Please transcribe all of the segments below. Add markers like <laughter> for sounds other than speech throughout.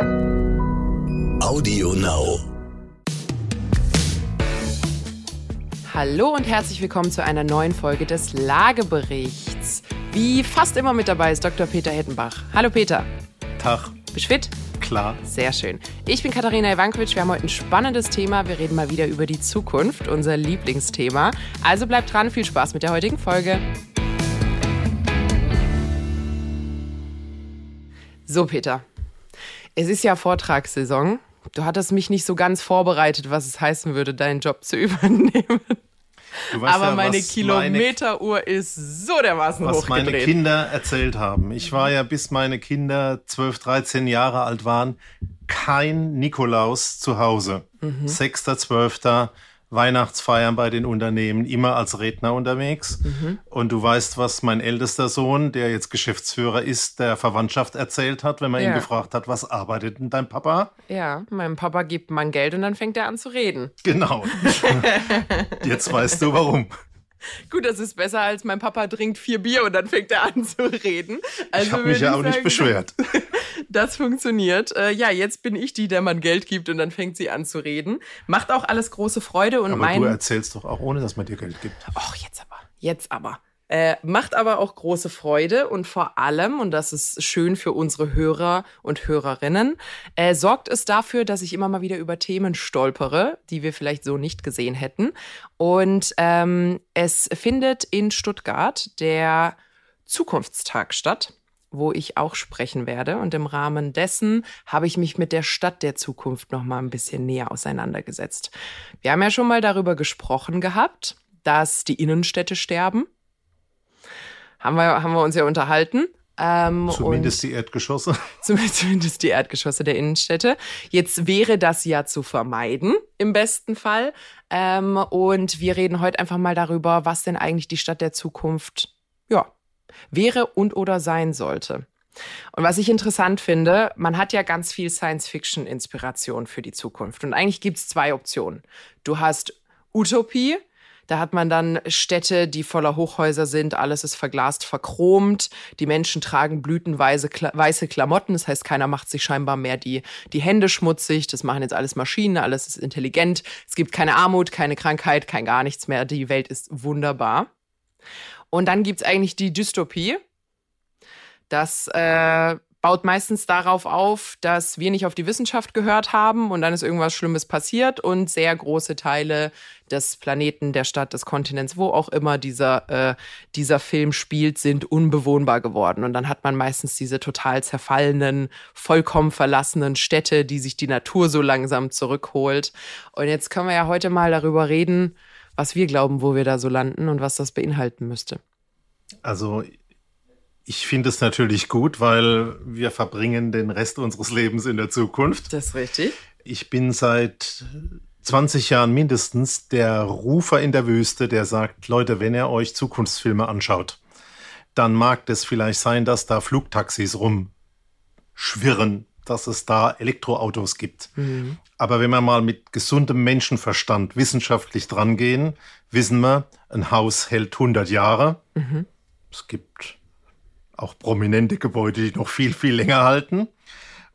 Audio Now. Hallo und herzlich willkommen zu einer neuen Folge des Lageberichts. Wie fast immer mit dabei ist Dr. Peter Hettenbach. Hallo Peter. Tag. Bist du fit? Klar. Sehr schön. Ich bin Katharina Ivankovic. Wir haben heute ein spannendes Thema. Wir reden mal wieder über die Zukunft, unser Lieblingsthema. Also bleibt dran. Viel Spaß mit der heutigen Folge. So, Peter. Es ist ja Vortragssaison. Du hattest mich nicht so ganz vorbereitet, was es heißen würde, deinen Job zu <laughs> übernehmen. Aber ja, meine was Kilometeruhr ist so dermaßen Meine, was hochgedreht. meine Kinder erzählt haben. Ich war ja, bis meine Kinder 12, 13 Jahre alt waren, kein Nikolaus zu Hause. Mhm. 6.12. Weihnachtsfeiern bei den Unternehmen, immer als Redner unterwegs. Mhm. Und du weißt, was mein ältester Sohn, der jetzt Geschäftsführer ist, der Verwandtschaft erzählt hat, wenn man Ja. ihn gefragt hat, was arbeitet denn dein Papa? Ja, meinem Papa gibt man Geld und dann fängt er an zu reden. Genau. <laughs> jetzt weißt du warum. <laughs> Gut, das ist besser als mein Papa trinkt vier Bier und dann fängt er an zu reden. Also Ich habe mich ja auch nicht beschwert. <laughs> Das funktioniert. Äh, ja, jetzt bin ich die, der man Geld gibt und dann fängt sie an zu reden. Macht auch alles große Freude und Aber mein. du erzählst doch auch, ohne dass man dir Geld gibt. Och, jetzt aber. Jetzt aber. Äh, macht aber auch große Freude und vor allem, und das ist schön für unsere Hörer und Hörerinnen, äh, sorgt es dafür, dass ich immer mal wieder über Themen stolpere, die wir vielleicht so nicht gesehen hätten. Und ähm, es findet in Stuttgart der Zukunftstag statt wo ich auch sprechen werde. Und im Rahmen dessen habe ich mich mit der Stadt der Zukunft noch mal ein bisschen näher auseinandergesetzt. Wir haben ja schon mal darüber gesprochen gehabt, dass die Innenstädte sterben. Haben wir, haben wir uns ja unterhalten. Ähm, Zumindest die Erdgeschosse. <laughs> Zumindest, die Erdgeschosse der Innenstädte. Jetzt wäre das ja zu vermeiden, im besten Fall. Ähm, und wir reden heute einfach mal darüber, was denn eigentlich die Stadt der Zukunft, ja, wäre und oder sein sollte. Und was ich interessant finde, man hat ja ganz viel Science-Fiction-Inspiration für die Zukunft. Und eigentlich gibt es zwei Optionen. Du hast Utopie, da hat man dann Städte, die voller Hochhäuser sind, alles ist verglast, verchromt, die Menschen tragen blütenweise Kla weiße Klamotten, das heißt, keiner macht sich scheinbar mehr die, die Hände schmutzig, das machen jetzt alles Maschinen, alles ist intelligent, es gibt keine Armut, keine Krankheit, kein gar nichts mehr, die Welt ist wunderbar. Und dann gibt's eigentlich die Dystopie. Das äh, baut meistens darauf auf, dass wir nicht auf die Wissenschaft gehört haben und dann ist irgendwas Schlimmes passiert und sehr große Teile des Planeten, der Stadt, des Kontinents, wo auch immer dieser, äh, dieser Film spielt, sind unbewohnbar geworden. Und dann hat man meistens diese total zerfallenen, vollkommen verlassenen Städte, die sich die Natur so langsam zurückholt. Und jetzt können wir ja heute mal darüber reden, was wir glauben, wo wir da so landen und was das beinhalten müsste. Also ich finde es natürlich gut, weil wir verbringen den Rest unseres Lebens in der Zukunft. Das ist richtig. Ich bin seit 20 Jahren mindestens der Rufer in der Wüste, der sagt, Leute, wenn ihr euch Zukunftsfilme anschaut, dann mag es vielleicht sein, dass da Flugtaxis rumschwirren, dass es da Elektroautos gibt. Aber wenn wir mal mit gesundem Menschenverstand wissenschaftlich drangehen, wissen wir, ein Haus hält 100 Jahre. Es gibt auch prominente Gebäude, die noch viel, viel länger halten.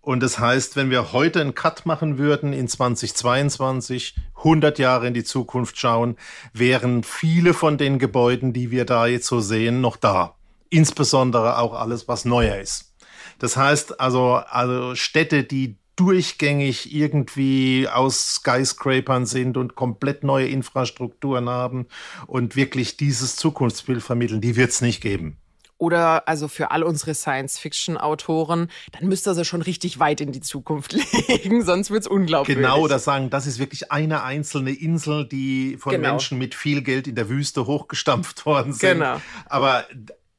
Und das heißt, wenn wir heute einen Cut machen würden in 2022, 100 Jahre in die Zukunft schauen, wären viele von den Gebäuden, die wir da jetzt so sehen, noch da. Insbesondere auch alles, was neuer ist. Das heißt also, also Städte, die durchgängig irgendwie aus Skyscrapern sind und komplett neue Infrastrukturen haben und wirklich dieses Zukunftsbild vermitteln, die wird es nicht geben. Oder also für all unsere Science-Fiction-Autoren, dann müsst ihr sie schon richtig weit in die Zukunft <laughs> legen, sonst wird's unglaubwürdig. Genau, oder sagen, das ist wirklich eine einzelne Insel, die von Genau. Menschen mit viel Geld in der Wüste hochgestampft worden sind. Genau. Aber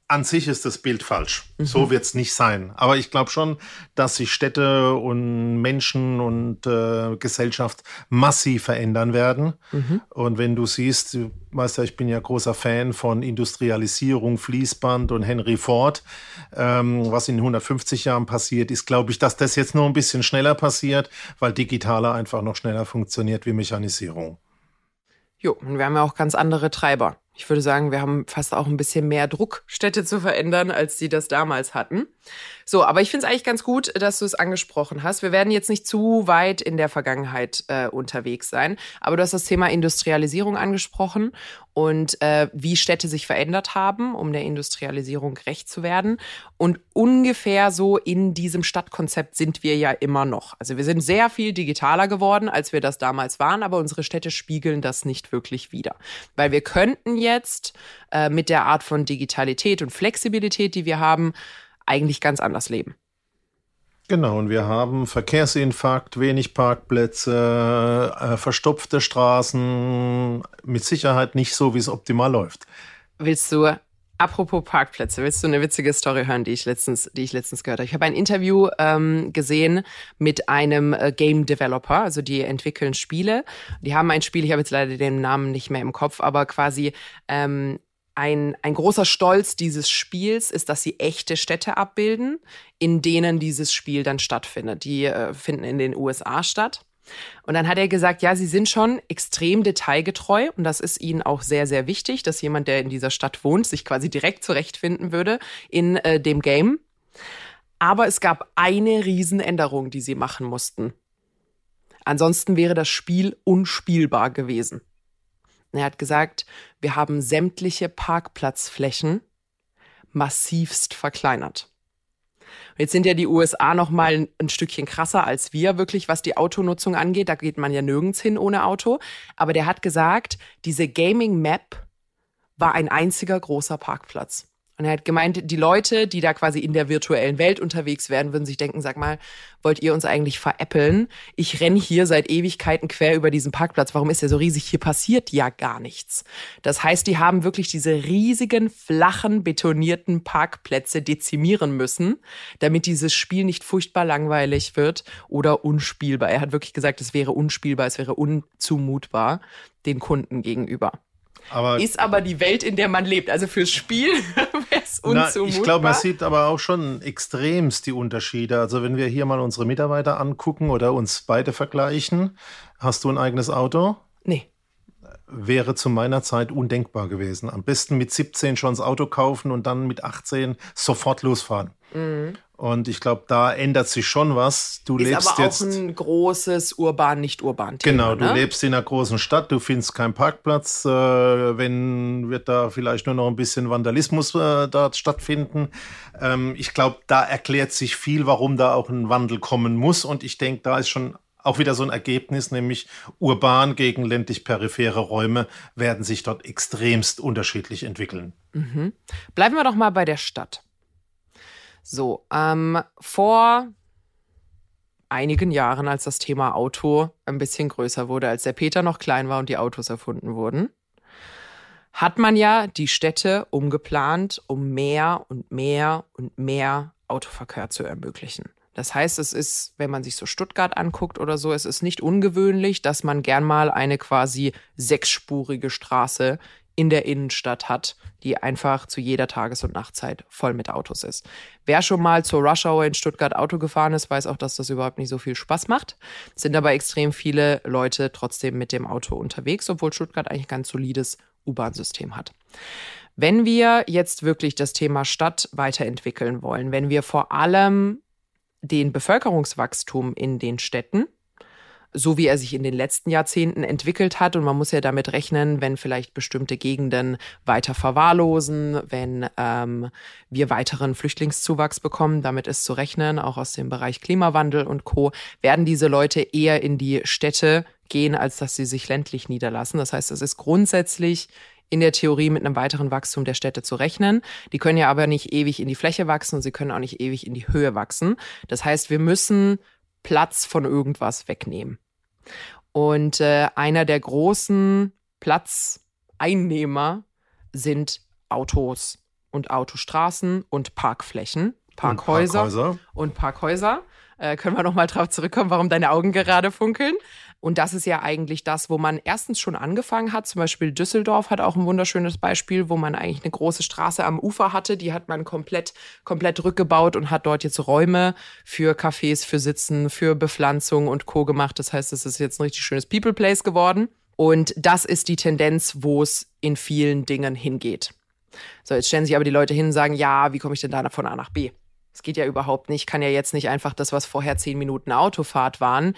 an sich ist das Bild falsch. Mhm. So wird es nicht sein. Aber ich glaube schon, dass sich Städte und Menschen und äh, Gesellschaft massiv verändern werden. Mhm. Und wenn du siehst, du weißt ja, ich bin ja großer Fan von Industrialisierung, Fließband und Henry Ford, ähm, was in 150 Jahren passiert ist, glaube ich, dass das jetzt nur ein bisschen schneller passiert, weil digitaler einfach noch schneller funktioniert wie Mechanisierung. Jo, und wir haben ja auch ganz andere Treiber. Ich würde sagen, wir haben fast auch ein bisschen mehr Druck, Städte zu verändern, als sie das damals hatten. So, aber ich finde es eigentlich ganz gut, dass du es angesprochen hast. Wir werden jetzt nicht zu weit in der Vergangenheit äh, unterwegs sein, aber du hast das Thema Industrialisierung angesprochen und äh, wie Städte sich verändert haben, um der Industrialisierung gerecht zu werden. Und ungefähr so in diesem Stadtkonzept sind wir ja immer noch. Also wir sind sehr viel digitaler geworden, als wir das damals waren, aber unsere Städte spiegeln das nicht wirklich wider. Weil wir könnten jetzt äh, mit der Art von Digitalität und Flexibilität, die wir haben, eigentlich ganz anders leben. Genau, und wir haben Verkehrsinfarkt, wenig Parkplätze, äh, verstopfte Straßen, mit Sicherheit nicht so, wie es optimal läuft. Willst du, apropos Parkplätze, willst du eine witzige Story hören, die ich letztens, die ich letztens gehört habe? Ich habe ein Interview ähm, gesehen mit einem äh, Game Developer, also die entwickeln Spiele. Die haben ein Spiel, ich habe jetzt leider den Namen nicht mehr im Kopf, aber quasi ähm, ein, ein großer Stolz dieses Spiels ist, dass sie echte Städte abbilden, in denen dieses Spiel dann stattfindet. Die äh, finden in den USA statt. Und dann hat er gesagt, ja, sie sind schon extrem detailgetreu und das ist ihnen auch sehr, sehr wichtig, dass jemand, der in dieser Stadt wohnt, sich quasi direkt zurechtfinden würde in äh, dem Game. Aber es gab eine Riesenänderung, die sie machen mussten. Ansonsten wäre das Spiel unspielbar gewesen. Er hat gesagt, wir haben sämtliche Parkplatzflächen massivst verkleinert. Jetzt sind ja die USA noch mal ein Stückchen krasser als wir wirklich, was die Autonutzung angeht. Da geht man ja nirgends hin ohne Auto. Aber der hat gesagt, diese Gaming Map war ein einziger großer Parkplatz. Und er hat gemeint, die Leute, die da quasi in der virtuellen Welt unterwegs werden, würden sich denken, sag mal, wollt ihr uns eigentlich veräppeln? Ich renn hier seit Ewigkeiten quer über diesen Parkplatz. Warum ist der so riesig? Hier passiert ja gar nichts. Das heißt, die haben wirklich diese riesigen, flachen, betonierten Parkplätze dezimieren müssen, damit dieses Spiel nicht furchtbar langweilig wird oder unspielbar. Er hat wirklich gesagt, es wäre unspielbar, es wäre unzumutbar den Kunden gegenüber. Aber ist aber die Welt, in der man lebt. Also fürs Spiel <laughs> wäre es unzumutbar. ich glaube, man sieht aber auch schon extremst die Unterschiede. Also wenn wir hier mal unsere Mitarbeiter angucken oder uns beide vergleichen, hast du ein eigenes Auto? Wäre zu meiner Zeit undenkbar gewesen. Am besten mit 17 schon das Auto kaufen und dann mit 18 sofort losfahren. Mhm. Und ich glaube, da ändert sich schon was. Du ist lebst aber jetzt auch ein großes urban, nicht urban Thema. Genau, du ne? lebst in einer großen Stadt, du findest keinen Parkplatz. Äh, wenn wird da vielleicht nur noch ein bisschen Vandalismus äh, dort stattfinden. Ähm, ich glaube, da erklärt sich viel, warum da auch ein Wandel kommen muss. Und ich denke, da ist schon auch wieder so ein Ergebnis, nämlich urban gegen ländlich-periphere Räume werden sich dort extremst unterschiedlich entwickeln. Mhm. Bleiben wir doch mal bei der Stadt. So, ähm, vor einigen Jahren, als das Thema Auto ein bisschen größer wurde, als der Peter noch klein war und die Autos erfunden wurden, hat man ja die Städte umgeplant, um mehr und mehr und mehr Autoverkehr zu ermöglichen. Das heißt, es ist, wenn man sich so Stuttgart anguckt oder so, es ist nicht ungewöhnlich, dass man gern mal eine quasi sechsspurige Straße in der Innenstadt hat, die einfach zu jeder Tages- und Nachtzeit voll mit Autos ist. Wer schon mal zur Rush Hour in Stuttgart Auto gefahren ist, weiß auch, dass das überhaupt nicht so viel Spaß macht. Es sind aber extrem viele Leute trotzdem mit dem Auto unterwegs, obwohl Stuttgart eigentlich ein ganz solides U-Bahn-System hat. Wenn wir jetzt wirklich das Thema Stadt weiterentwickeln wollen, wenn wir vor allem den Bevölkerungswachstum in den Städten so wie er sich in den letzten Jahrzehnten entwickelt hat. Und man muss ja damit rechnen, wenn vielleicht bestimmte Gegenden weiter verwahrlosen, wenn ähm, wir weiteren Flüchtlingszuwachs bekommen, damit ist zu rechnen, auch aus dem Bereich Klimawandel und Co., werden diese Leute eher in die Städte gehen, als dass sie sich ländlich niederlassen. Das heißt, es ist grundsätzlich in der Theorie mit einem weiteren Wachstum der Städte zu rechnen. Die können ja aber nicht ewig in die Fläche wachsen und sie können auch nicht ewig in die Höhe wachsen. Das heißt, wir müssen Platz von irgendwas wegnehmen. Und äh, einer der großen Platzeinnehmer sind Autos und Autostraßen und Parkflächen, Parkhäuser und Parkhäuser. Und Parkhäuser. Äh, können wir noch mal drauf zurückkommen, warum deine Augen gerade funkeln? Und das ist ja eigentlich das, wo man erstens schon angefangen hat. Zum Beispiel Düsseldorf hat auch ein wunderschönes Beispiel, wo man eigentlich eine große Straße am Ufer hatte. Die hat man komplett, komplett rückgebaut und hat dort jetzt Räume für Cafés, für Sitzen, für Bepflanzung und Co. gemacht. Das heißt, es ist jetzt ein richtig schönes People Place geworden. Und das ist die Tendenz, wo es in vielen Dingen hingeht. So, jetzt stellen sich aber die Leute hin und sagen, ja, wie komme ich denn da von A nach B? Das geht ja überhaupt nicht. Ich kann ja jetzt nicht einfach das, was vorher zehn Minuten Autofahrt waren,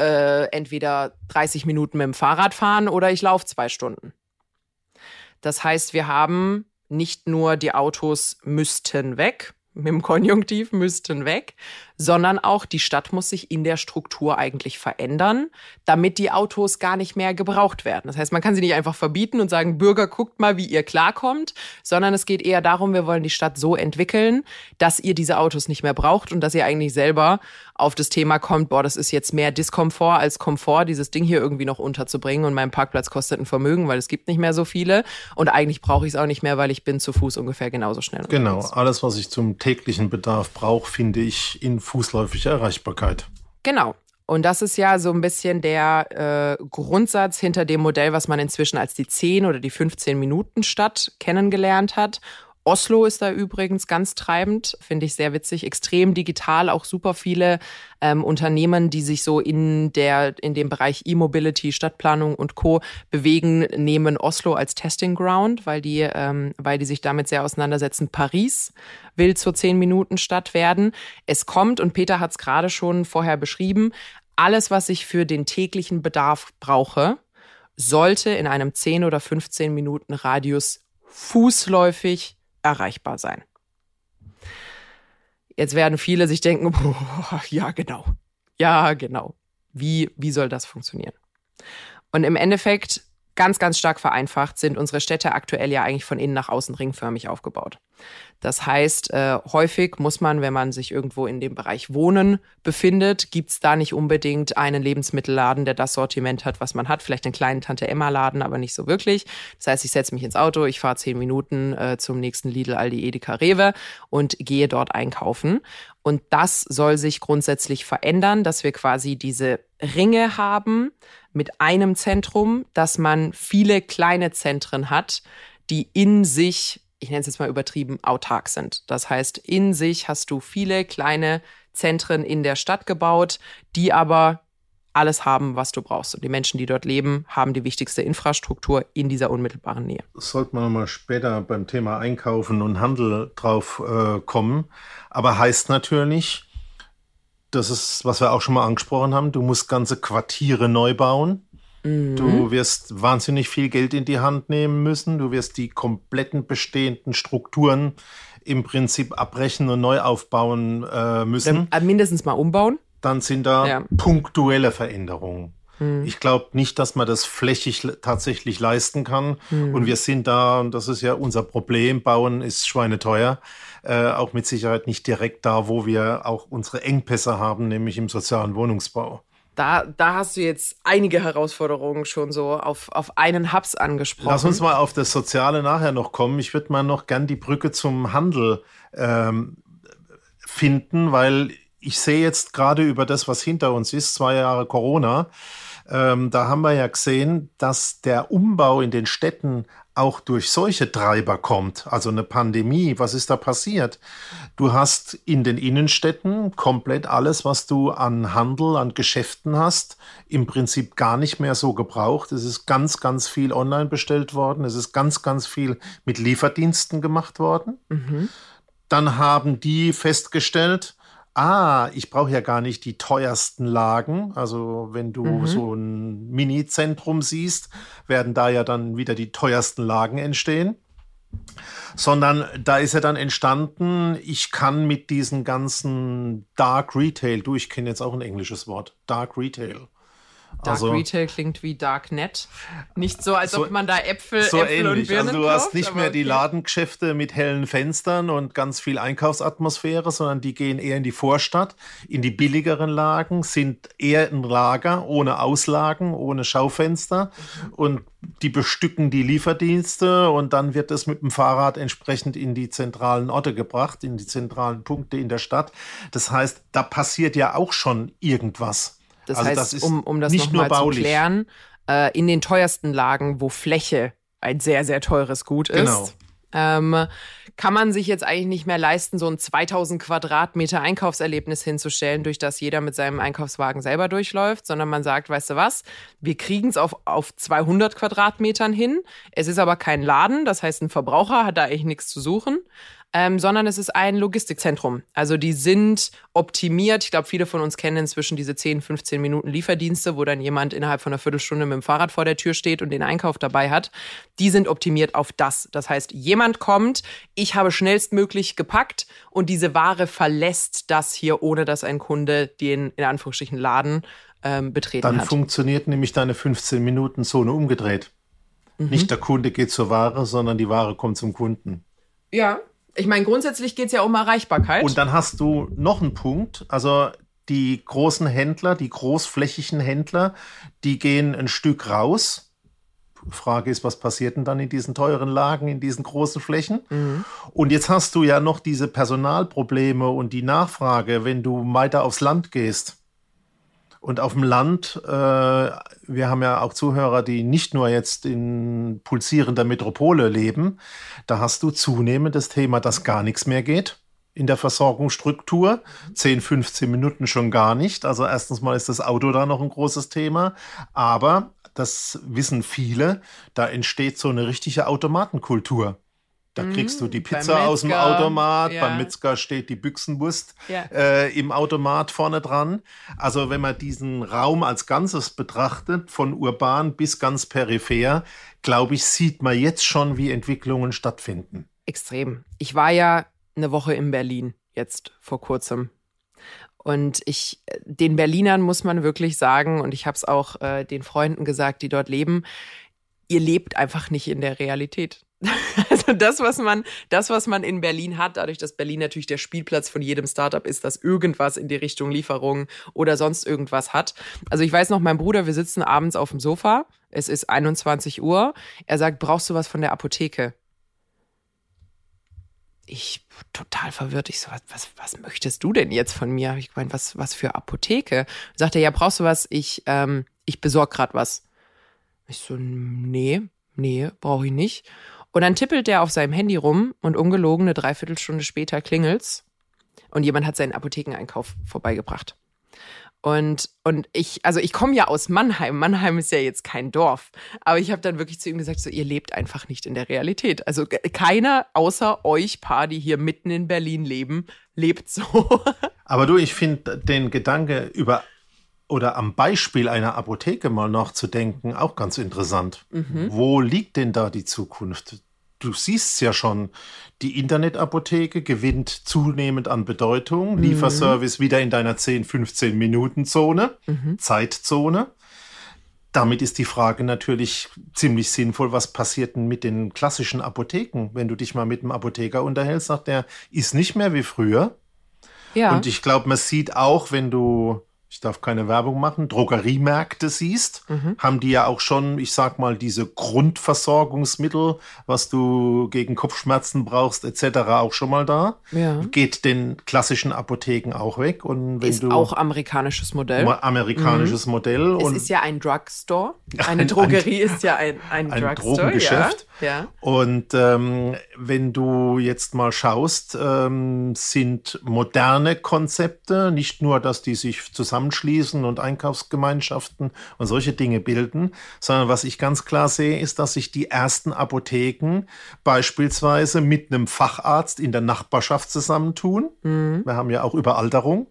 äh, entweder 30 Minuten mit dem Fahrrad fahren oder ich laufe zwei Stunden. Das heißt, wir haben nicht nur die Autos müssten weg, mit dem Konjunktiv müssten weg, sondern auch die Stadt muss sich in der Struktur eigentlich verändern, damit die Autos gar nicht mehr gebraucht werden. Das heißt, man kann sie nicht einfach verbieten und sagen, Bürger, guckt mal, wie ihr klarkommt, sondern es geht eher darum, wir wollen die Stadt so entwickeln, dass ihr diese Autos nicht mehr braucht und dass ihr eigentlich selber auf das Thema kommt, boah, das ist jetzt mehr Diskomfort als Komfort, dieses Ding hier irgendwie noch unterzubringen und mein Parkplatz kostet ein Vermögen, weil es gibt nicht mehr so viele und eigentlich brauche ich es auch nicht mehr, weil ich bin zu Fuß ungefähr genauso schnell. Genau, unterwegs. alles, was ich zum täglichen Bedarf brauche, finde ich in fußläufiger Erreichbarkeit. Genau. Und das ist ja so ein bisschen der äh, Grundsatz hinter dem Modell, was man inzwischen als die 10 oder die 15 Minuten Stadt kennengelernt hat. Oslo ist da übrigens ganz treibend, finde ich sehr witzig, extrem digital, auch super viele ähm, Unternehmen, die sich so in der in dem Bereich E-Mobility, Stadtplanung und Co. bewegen, nehmen Oslo als Testing Ground, weil die ähm, weil die sich damit sehr auseinandersetzen. Paris will zur 10 Minuten Stadt werden. Es kommt und Peter hat es gerade schon vorher beschrieben. Alles, was ich für den täglichen Bedarf brauche, sollte in einem 10 oder 15 Minuten Radius fußläufig erreichbar sein. Jetzt werden viele sich denken, <laughs> boah, ja, genau. Ja, genau. Wie, wie soll das funktionieren? Und im Endeffekt ganz, ganz stark vereinfacht sind unsere Städte aktuell ja eigentlich von innen nach außen ringförmig aufgebaut. Das heißt, äh, häufig muss man, wenn man sich irgendwo in dem Bereich Wohnen befindet, gibt's da nicht unbedingt einen Lebensmittelladen, der das Sortiment hat, was man hat. Vielleicht einen kleinen Tante-Emma-Laden, aber nicht so wirklich. Das heißt, ich setze mich ins Auto, ich fahre zehn Minuten äh, zum nächsten Lidl, Aldi, Edeka, Rewe und gehe dort einkaufen. Und das soll sich grundsätzlich verändern, dass wir quasi diese Ringe haben, mit einem Zentrum, dass man viele kleine Zentren hat, die in sich, ich nenne es jetzt mal übertrieben, autark sind. Das heißt, in sich hast du viele kleine Zentren in der Stadt gebaut, die aber alles haben, was du brauchst. Und die Menschen, die dort leben, haben die wichtigste Infrastruktur in dieser unmittelbaren Nähe. Sollte man mal später beim Thema Einkaufen und Handel drauf äh, kommen. Aber heißt natürlich, das ist, was wir auch schon mal angesprochen haben, du musst ganze Quartiere neu bauen. Mhm. Du wirst wahnsinnig viel Geld in die Hand nehmen müssen. Du wirst die kompletten bestehenden Strukturen im Prinzip abbrechen und neu aufbauen äh, müssen. Dann mindestens mal umbauen. Dann sind da ja. punktuelle Veränderungen. Mhm. Ich glaube nicht, dass man das flächig tatsächlich leisten kann. Mhm. Und wir sind da, und das ist ja unser Problem, bauen ist schweineteuer. Äh, auch mit Sicherheit nicht direkt da, wo wir auch unsere Engpässe haben, nämlich im sozialen Wohnungsbau. Da, da hast du jetzt einige Herausforderungen schon so auf, auf einen Hubs angesprochen. Lass uns mal auf das Soziale nachher noch kommen. Ich würde mal noch gern die Brücke zum Handel ähm, finden, weil ich sehe jetzt gerade über das, was hinter uns ist, zwei Jahre Corona, ähm, da haben wir ja gesehen, dass der Umbau in den Städten auch durch solche Treiber kommt, also eine Pandemie. Was ist da passiert? Du hast in den Innenstädten komplett alles, was du an Handel, an Geschäften hast, im Prinzip gar nicht mehr so gebraucht. Es ist ganz, ganz viel online bestellt worden. Es ist ganz, ganz viel mit Lieferdiensten gemacht worden. Mhm. Dann haben die festgestellt, ah, ich brauche ja gar nicht die teuersten Lagen. Also wenn du mhm. so ein Mini-Zentrum siehst, werden da ja dann wieder die teuersten Lagen entstehen. Sondern da ist ja dann entstanden, ich kann mit diesen ganzen Dark Retail, du, ich kenne jetzt auch ein englisches Wort, Dark Retail. Dark also, Retail klingt wie Darknet. Nicht so, als so, ob man da Äpfel, so Äpfel ähnlich. und Birnen Also du kauft, hast nicht mehr okay. die Ladengeschäfte mit hellen Fenstern und ganz viel Einkaufsatmosphäre, sondern die gehen eher in die Vorstadt, in die billigeren Lagen, sind eher ein Lager ohne Auslagen, ohne Schaufenster mhm. und die bestücken die Lieferdienste und dann wird es mit dem Fahrrad entsprechend in die zentralen Orte gebracht, in die zentralen Punkte in der Stadt. Das heißt, da passiert ja auch schon irgendwas. Das also heißt, das um, um das nochmal zu klären, äh, in den teuersten Lagen, wo Fläche ein sehr, sehr teures Gut ist, genau. ähm, kann man sich jetzt eigentlich nicht mehr leisten, so ein 2000 Quadratmeter Einkaufserlebnis hinzustellen, durch das jeder mit seinem Einkaufswagen selber durchläuft, sondern man sagt, weißt du was, wir kriegen es auf, auf 200 Quadratmetern hin. Es ist aber kein Laden, das heißt, ein Verbraucher hat da eigentlich nichts zu suchen ähm, sondern es ist ein Logistikzentrum. Also die sind optimiert. Ich glaube, viele von uns kennen inzwischen diese 10, 15 Minuten Lieferdienste, wo dann jemand innerhalb von einer Viertelstunde mit dem Fahrrad vor der Tür steht und den Einkauf dabei hat. Die sind optimiert auf das. Das heißt, jemand kommt, ich habe schnellstmöglich gepackt und diese Ware verlässt das hier, ohne dass ein Kunde den in Anführungsstrichen Laden ähm, betreten Dann hat. funktioniert nämlich deine 15 Minuten Zone umgedreht. Mhm. Nicht der Kunde geht zur Ware, sondern die Ware kommt zum Kunden. Ja, ich meine, grundsätzlich geht es ja um Erreichbarkeit. Und dann hast du noch einen Punkt. Also die großen Händler, die großflächigen Händler, die gehen ein Stück raus. Frage ist, was passiert denn dann in diesen teuren Lagen, in diesen großen Flächen? Mhm. Und jetzt hast du ja noch diese Personalprobleme und die Nachfrage, wenn du weiter aufs Land gehst. Und auf dem Land, äh, wir haben ja auch Zuhörer, die nicht nur jetzt in pulsierender Metropole leben, da hast du zunehmend das Thema, dass gar nichts mehr geht in der Versorgungsstruktur. 10, 15 Minuten schon gar nicht. Also erstens mal ist das Auto da noch ein großes Thema. Aber das wissen viele, da entsteht so eine richtige Automatenkultur. Da kriegst du die beim Pizza aus dem Automat, ja. beim Metzger steht die Büchsenwurst Ja. äh, im Automat vorne dran. Also wenn man diesen Raum als Ganzes betrachtet, von urban bis ganz peripher, glaube ich, sieht man jetzt schon, wie Entwicklungen stattfinden. Extrem. Ich war ja eine Woche in Berlin jetzt vor kurzem. Und ich, den Berlinern muss man wirklich sagen, und ich habe es auch äh, den Freunden gesagt, die dort leben, ihr lebt einfach nicht in der Realität. <laughs> Also das, was man, das, was man in Berlin hat, dadurch, dass Berlin natürlich der Spielplatz von jedem Startup ist, das irgendwas in die Richtung Lieferung oder sonst irgendwas hat. Also ich weiß noch, mein Bruder, wir sitzen abends auf dem Sofa, es ist 21 Uhr, er sagt, brauchst du was von der Apotheke? ich total verwirrt. Ich so, was, was, was möchtest du denn jetzt von mir? Ich meine, was, was für Apotheke? Sagt er, ja, brauchst du was? Ich, ähm, ich besorg grad was. Ich so, nee, nee, brauche ich nicht. Und dann tippelt der auf seinem Handy rum und ungelogen eine Dreiviertelstunde später klingelt's und jemand hat seinen Apothekeneinkauf vorbeigebracht. Und, und ich, also ich komme ja aus Mannheim. Mannheim ist ja jetzt kein Dorf. Aber ich habe dann wirklich zu ihm gesagt, so, ihr lebt einfach nicht in der Realität. Also keiner außer euch Paar, die hier mitten in Berlin leben, lebt so. <laughs> Aber du, ich finde den Gedanke über oder am Beispiel einer Apotheke mal noch zu denken auch ganz interessant. Wo liegt denn da die Zukunft? Du siehst ja schon, die Internetapotheke gewinnt zunehmend an Bedeutung. Lieferservice wieder in deiner 10, 15 Minuten Zone, Zeitzone. Damit ist die Frage natürlich ziemlich sinnvoll, was passiert denn mit den klassischen Apotheken? Wenn du dich mal mit einem Apotheker unterhältst, sagt der, ist nicht mehr wie früher. Ja. Und ich glaube, man sieht auch, wenn du, ich darf keine Werbung machen, Drogeriemärkte siehst, haben die ja auch schon, ich sag mal, diese Grundversorgungsmittel, was du gegen Kopfschmerzen brauchst, etc., auch schon mal da. Ja. Geht den klassischen Apotheken auch weg. Und wenn ist du auch amerikanisches Modell. amerikanisches Modell Es ist ja ein Drugstore. <laughs> Eine Ein- Drogerie ist ja ein, ein, ein Drugstore. Drogengeschäft. Ja. ja. Und ähm, wenn du jetzt mal schaust, ähm, sind moderne Konzepte, nicht nur, dass die sich zusammenschließen und Einkaufsgemeinschaften und solche Dinge bilden, sondern was ich ganz klar sehe, ist, dass sich die ersten Apotheken beispielsweise mit einem Facharzt in der Nachbarschaft zusammentun. Wir haben ja auch Überalterung.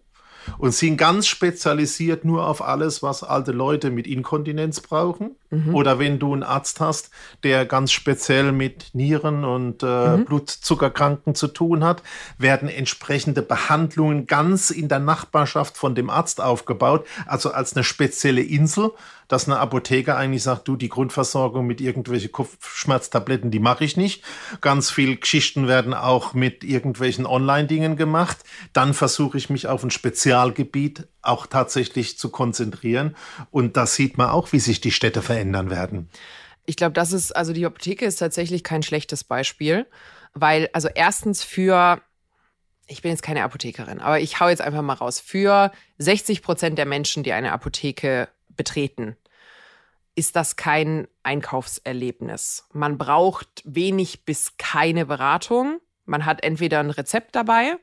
Und sind ganz spezialisiert nur auf alles, was alte Leute mit Inkontinenz brauchen. Oder wenn du einen Arzt hast, der ganz speziell mit Nieren- und äh, Blutzuckerkranken zu tun hat, werden entsprechende Behandlungen ganz in der Nachbarschaft von dem Arzt aufgebaut. Also als eine spezielle Insel, dass eine Apotheker eigentlich sagt, du, die Grundversorgung mit irgendwelchen Kopfschmerztabletten, die mache ich nicht. Ganz viel Geschichten werden auch mit irgendwelchen Online-Dingen gemacht. Dann versuche ich mich auf ein Spezialgebiet auch tatsächlich zu konzentrieren. Und da sieht man auch, wie sich die Städte verändern werden. Ich glaube, das ist, also die Apotheke ist tatsächlich kein schlechtes Beispiel, weil, also erstens für, ich bin jetzt keine Apothekerin, aber ich hau jetzt einfach mal raus, für 60 Prozent der Menschen, die eine Apotheke betreten, ist das kein Einkaufserlebnis. Man braucht wenig bis keine Beratung. Man hat entweder ein Rezept dabei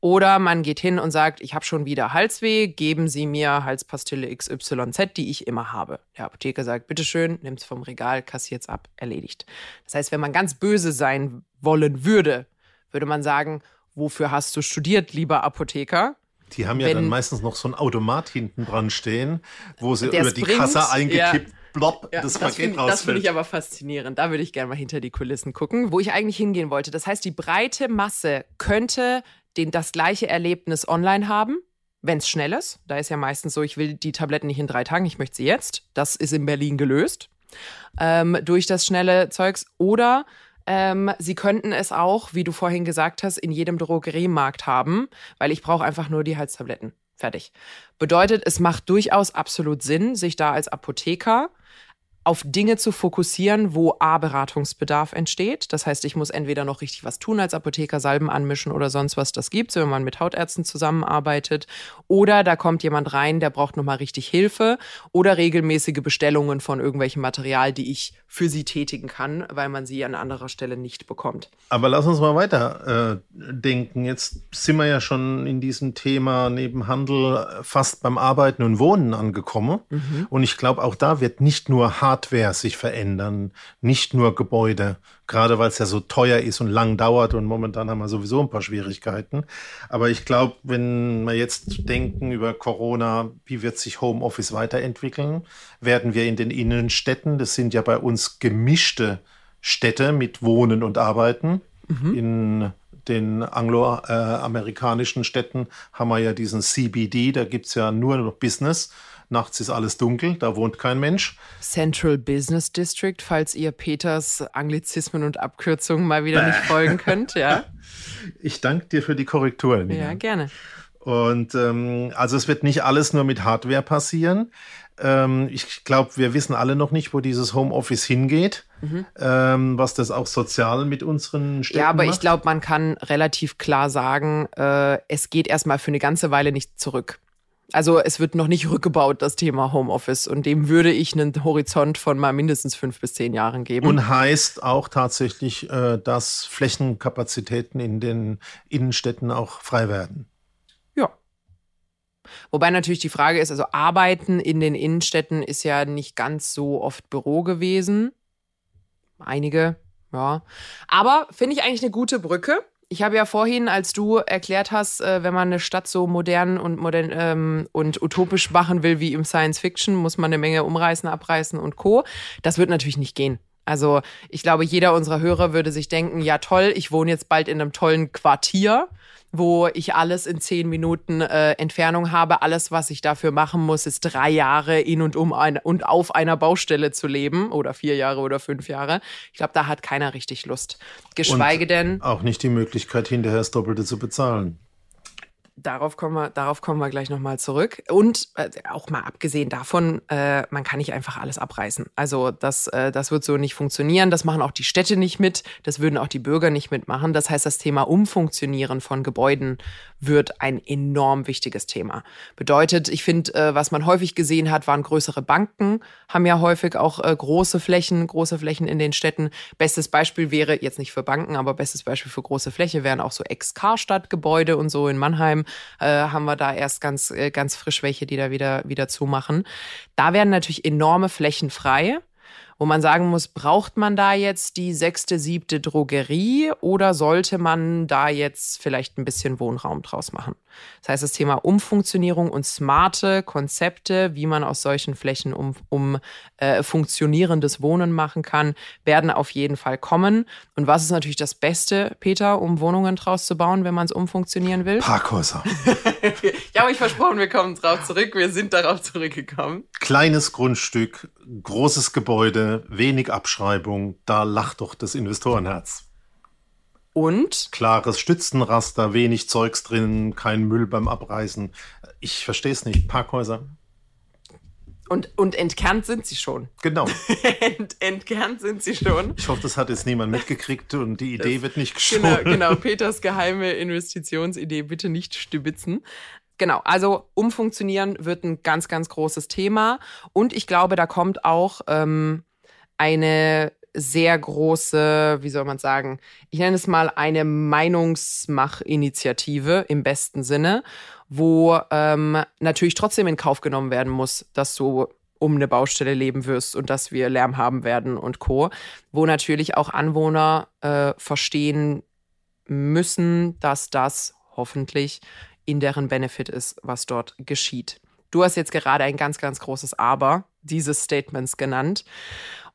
oder man geht hin und sagt, ich habe schon wieder Halsweh, geben Sie mir Halspastille XYZ, die ich immer habe. Der Apotheker sagt, bitteschön, nimm's vom Regal, kassiert's ab, erledigt. Das heißt, wenn man ganz böse sein wollen würde, würde man sagen, wofür hast du studiert, lieber Apotheker? Die haben ja Wenn- dann meistens noch so ein Automat hinten dran stehen, wo sie über die bringt, Kasse eingekippt, ja. Plopp, Ja, das Paket finde das find ich rausfällt. aber faszinierend. Da würde ich gerne mal hinter die Kulissen gucken, wo ich eigentlich hingehen wollte. Das heißt, die breite Masse könnte den, das gleiche Erlebnis online haben, wenn es schnell ist. Da ist ja meistens so, ich will die Tabletten nicht in drei Tagen, ich möchte sie jetzt. Das ist in Berlin gelöst ähm, durch das schnelle Zeugs. Oder ähm, sie könnten es auch, wie du vorhin gesagt hast, in jedem Drogeriemarkt haben, weil ich brauche einfach nur die Halstabletten. Fertig. Bedeutet, es macht durchaus absolut Sinn, sich da als Apotheker auf Dinge zu fokussieren, wo A, Beratungsbedarf entsteht. Das heißt, ich muss entweder noch richtig was tun als Apotheker, Salben anmischen oder sonst was das gibt, so wenn man mit Hautärzten zusammenarbeitet. Oder da kommt jemand rein, der braucht nochmal richtig Hilfe oder regelmäßige Bestellungen von irgendwelchem Material, die ich für sie tätigen kann, weil man sie an anderer Stelle nicht bekommt. Aber lass uns mal weiter äh, denken. Jetzt sind wir ja schon in diesem Thema neben Handel fast beim Arbeiten und Wohnen angekommen. Und ich glaube, auch da wird nicht nur Hardware sich verändern, nicht nur Gebäude, gerade weil es ja so teuer ist und lang dauert und momentan haben wir sowieso ein paar Schwierigkeiten. Aber ich glaube, wenn wir jetzt denken über Corona, wie wird sich Homeoffice weiterentwickeln, werden wir in den Innenstädten, das sind ja bei uns gemischte Städte mit Wohnen und Arbeiten. In den angloamerikanischen Städten haben wir ja diesen CBD, da gibt es ja nur noch Business. Nachts ist alles dunkel, da wohnt kein Mensch. Central Business District, falls ihr Peters Anglizismen und Abkürzungen mal wieder nicht folgen könnt, ja. <laughs> Ich danke dir für die Korrektur. Nina. Ja, gerne. Und ähm, also es wird nicht alles nur mit Hardware passieren. Ähm, ich glaube, wir wissen alle noch nicht, wo dieses Homeoffice hingeht, ähm, was das auch sozial mit unseren Städten Ja, aber macht. ich glaube, man kann relativ klar sagen, äh, es geht erstmal für eine ganze Weile nicht zurück. Also es wird noch nicht rückgebaut, das Thema Homeoffice. Und dem würde ich einen Horizont von mal mindestens fünf bis zehn Jahren geben. Und heißt auch tatsächlich, äh, dass Flächenkapazitäten in den Innenstädten auch frei werden. Ja. Wobei natürlich die Frage ist, also Arbeiten in den Innenstädten ist ja nicht ganz so oft Büro gewesen. Einige, ja. Aber finde ich eigentlich eine gute Brücke. Ich habe ja vorhin, als du erklärt hast, äh, wenn man eine Stadt so modern und modern ähm, und utopisch machen will wie im Science Fiction, muss man eine Menge umreißen, abreißen und Co. Das wird natürlich nicht gehen. Also ich glaube, jeder unserer Hörer würde sich denken, ja toll, ich wohne jetzt bald in einem tollen Quartier, wo ich alles in zehn Minuten äh, Entfernung habe. Alles, was ich dafür machen muss, ist drei Jahre in und um ein, und auf einer Baustelle zu leben oder vier Jahre oder fünf Jahre. Ich glaube, da hat keiner richtig Lust. Geschweige Und denn, Auch nicht die Möglichkeit, hinterher das Doppelte zu bezahlen. Darauf kommen wir, darauf kommen wir gleich nochmal zurück. Und äh, auch mal abgesehen davon, äh, man kann nicht einfach alles abreißen. Also das, äh, das wird so nicht funktionieren. Das machen auch die Städte nicht mit. Das würden auch die Bürger nicht mitmachen. Das heißt, das Thema Umfunktionieren von Gebäuden wird ein enorm wichtiges Thema. Bedeutet, ich finde, äh, was man häufig gesehen hat, waren größere Banken, haben ja häufig auch äh, große Flächen, große Flächen in den Städten. Bestes Beispiel wäre, jetzt nicht für Banken, aber bestes Beispiel für große Fläche wären auch so Ex-Karstadt-Gebäude und so in Mannheim äh, haben wir da erst ganz, äh, ganz frisch welche, die da wieder, wieder zumachen. Da werden natürlich enorme Flächen frei wo man sagen muss, braucht man da jetzt die sechste, siebte Drogerie oder sollte man da jetzt vielleicht ein bisschen Wohnraum draus machen? Das heißt, das Thema Umfunktionierung und smarte Konzepte, wie man aus solchen Flächen um, um äh, funktionierendes Wohnen machen kann, werden auf jeden Fall kommen. Und was ist natürlich das Beste, Peter, um Wohnungen draus zu bauen, wenn man es umfunktionieren will? Parkhäuser. <laughs> Ja, aber ich versprochen, wir kommen drauf zurück. Wir sind darauf zurückgekommen. Kleines Grundstück, großes Gebäude, wenig Abschreibung, da lacht doch das Investorenherz. Und Klares Stützenraster, wenig Zeugs drin, kein Müll beim Abreißen. Ich verstehe es nicht. Parkhäuser. Und, und entkernt sind sie schon. Genau. <laughs> Ent, entkernt sind sie schon. Ich hoffe, das hat jetzt niemand mitgekriegt und die Idee wird nicht <laughs> Genau, gestohlen. genau. Peters geheime Investitionsidee bitte nicht stibitzen. Genau, also umfunktionieren wird ein ganz, ganz großes Thema. Und ich glaube, da kommt auch ähm, eine sehr große, wie soll man sagen, ich nenne es mal eine Meinungsmachinitiative im besten Sinne, wo ähm, natürlich trotzdem in Kauf genommen werden muss, dass du um eine Baustelle leben wirst und dass wir Lärm haben werden und Co. Wo natürlich auch Anwohner äh, verstehen müssen, dass das hoffentlich in deren Benefit ist, was dort geschieht. Du hast jetzt gerade ein ganz, ganz großes Aber dieses Statements genannt.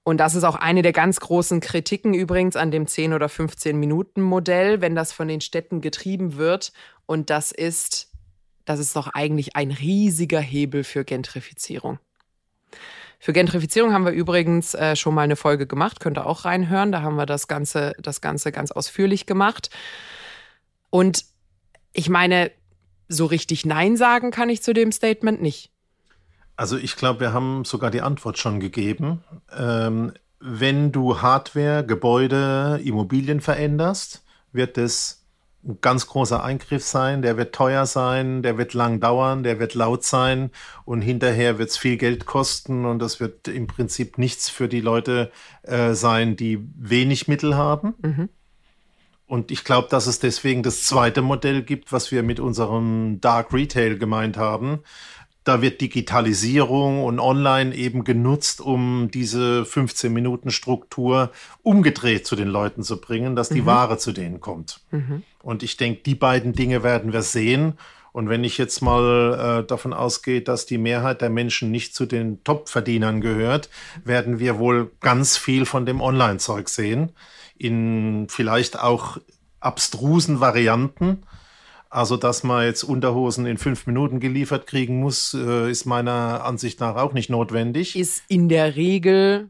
Und das ist auch eine der ganz großen Kritiken übrigens an dem 10 oder 15 Minuten Modell, wenn das von den Städten getrieben wird. Und das ist, das ist doch eigentlich ein riesiger Hebel für Gentrifizierung. Für Gentrifizierung haben wir übrigens äh, schon mal eine Folge gemacht, könnt ihr auch reinhören. Da haben wir das Ganze, das Ganze ganz ausführlich gemacht. Und ich meine, so richtig Nein sagen kann ich zu dem Statement nicht. Also ich glaube, wir haben sogar die Antwort schon gegeben. Ähm, wenn du Hardware, Gebäude, Immobilien veränderst, wird es ein ganz großer Eingriff sein, der wird teuer sein, der wird lang dauern, der wird laut sein und hinterher wird es viel Geld kosten und das wird im Prinzip nichts für die Leute äh, sein, die wenig Mittel haben. Mhm. Und ich glaube, dass es deswegen das zweite Modell gibt, was wir mit unserem Dark Retail gemeint haben, da wird Digitalisierung und Online eben genutzt, um diese 15 Minuten Struktur umgedreht zu den Leuten zu bringen, dass die mhm. Ware zu denen kommt. Mhm. Und ich denke, die beiden Dinge werden wir sehen. Und wenn ich jetzt mal äh, davon ausgehe, dass die Mehrheit der Menschen nicht zu den Top-Verdienern gehört, werden wir wohl ganz viel von dem Online-Zeug sehen. In vielleicht auch abstrusen Varianten. Also, dass man jetzt Unterhosen in fünf Minuten geliefert kriegen muss, äh, ist meiner Ansicht nach auch nicht notwendig. Ist in der Regel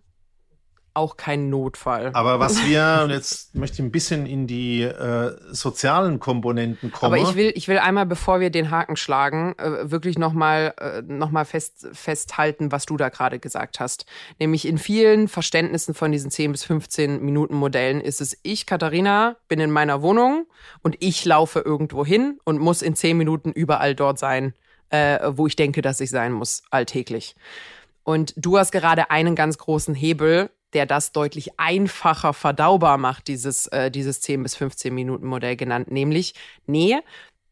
auch kein Notfall. Aber was wir, und jetzt möchte ich ein bisschen in die äh, sozialen Komponenten kommen. Aber ich will, ich will einmal, bevor wir den Haken schlagen, äh, wirklich nochmal äh, noch fest, festhalten, was du da gerade gesagt hast. Nämlich in vielen Verständnissen von diesen 10 bis 15 Minuten Modellen ist es, ich, Katharina, bin in meiner Wohnung und ich laufe irgendwo hin und muss in 10 Minuten überall dort sein, äh, wo ich denke, dass ich sein muss, alltäglich. Und du hast gerade einen ganz großen Hebel der das deutlich einfacher verdaubar macht, dieses, äh, dieses 10 bis 15 Minuten Modell genannt, nämlich, nee,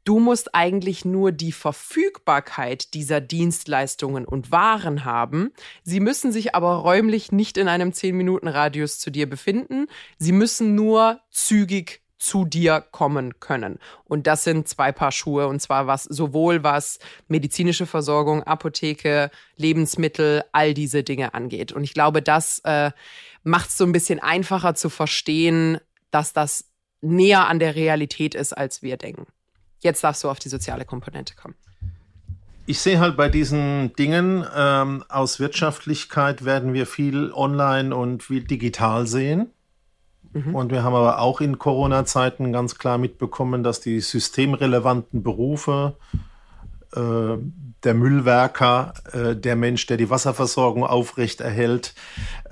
du musst eigentlich nur die Verfügbarkeit dieser Dienstleistungen und Waren haben. Sie müssen sich aber räumlich nicht in einem 10 Minuten Radius zu dir befinden. Sie müssen nur zügig zu dir kommen können. Und das sind zwei Paar Schuhe und zwar was sowohl was medizinische Versorgung, Apotheke, Lebensmittel, all diese Dinge angeht. Und ich glaube, das äh, macht es so ein bisschen einfacher zu verstehen, dass das näher an der Realität ist, als wir denken. Jetzt darfst du auf die soziale Komponente kommen. Ich sehe halt bei diesen Dingen ähm, aus Wirtschaftlichkeit werden wir viel online und viel digital sehen. Mhm. Und wir haben aber auch in Corona-Zeiten ganz klar mitbekommen, dass die systemrelevanten Berufe, äh, der Müllwerker, äh, der Mensch, der die Wasserversorgung aufrechterhält,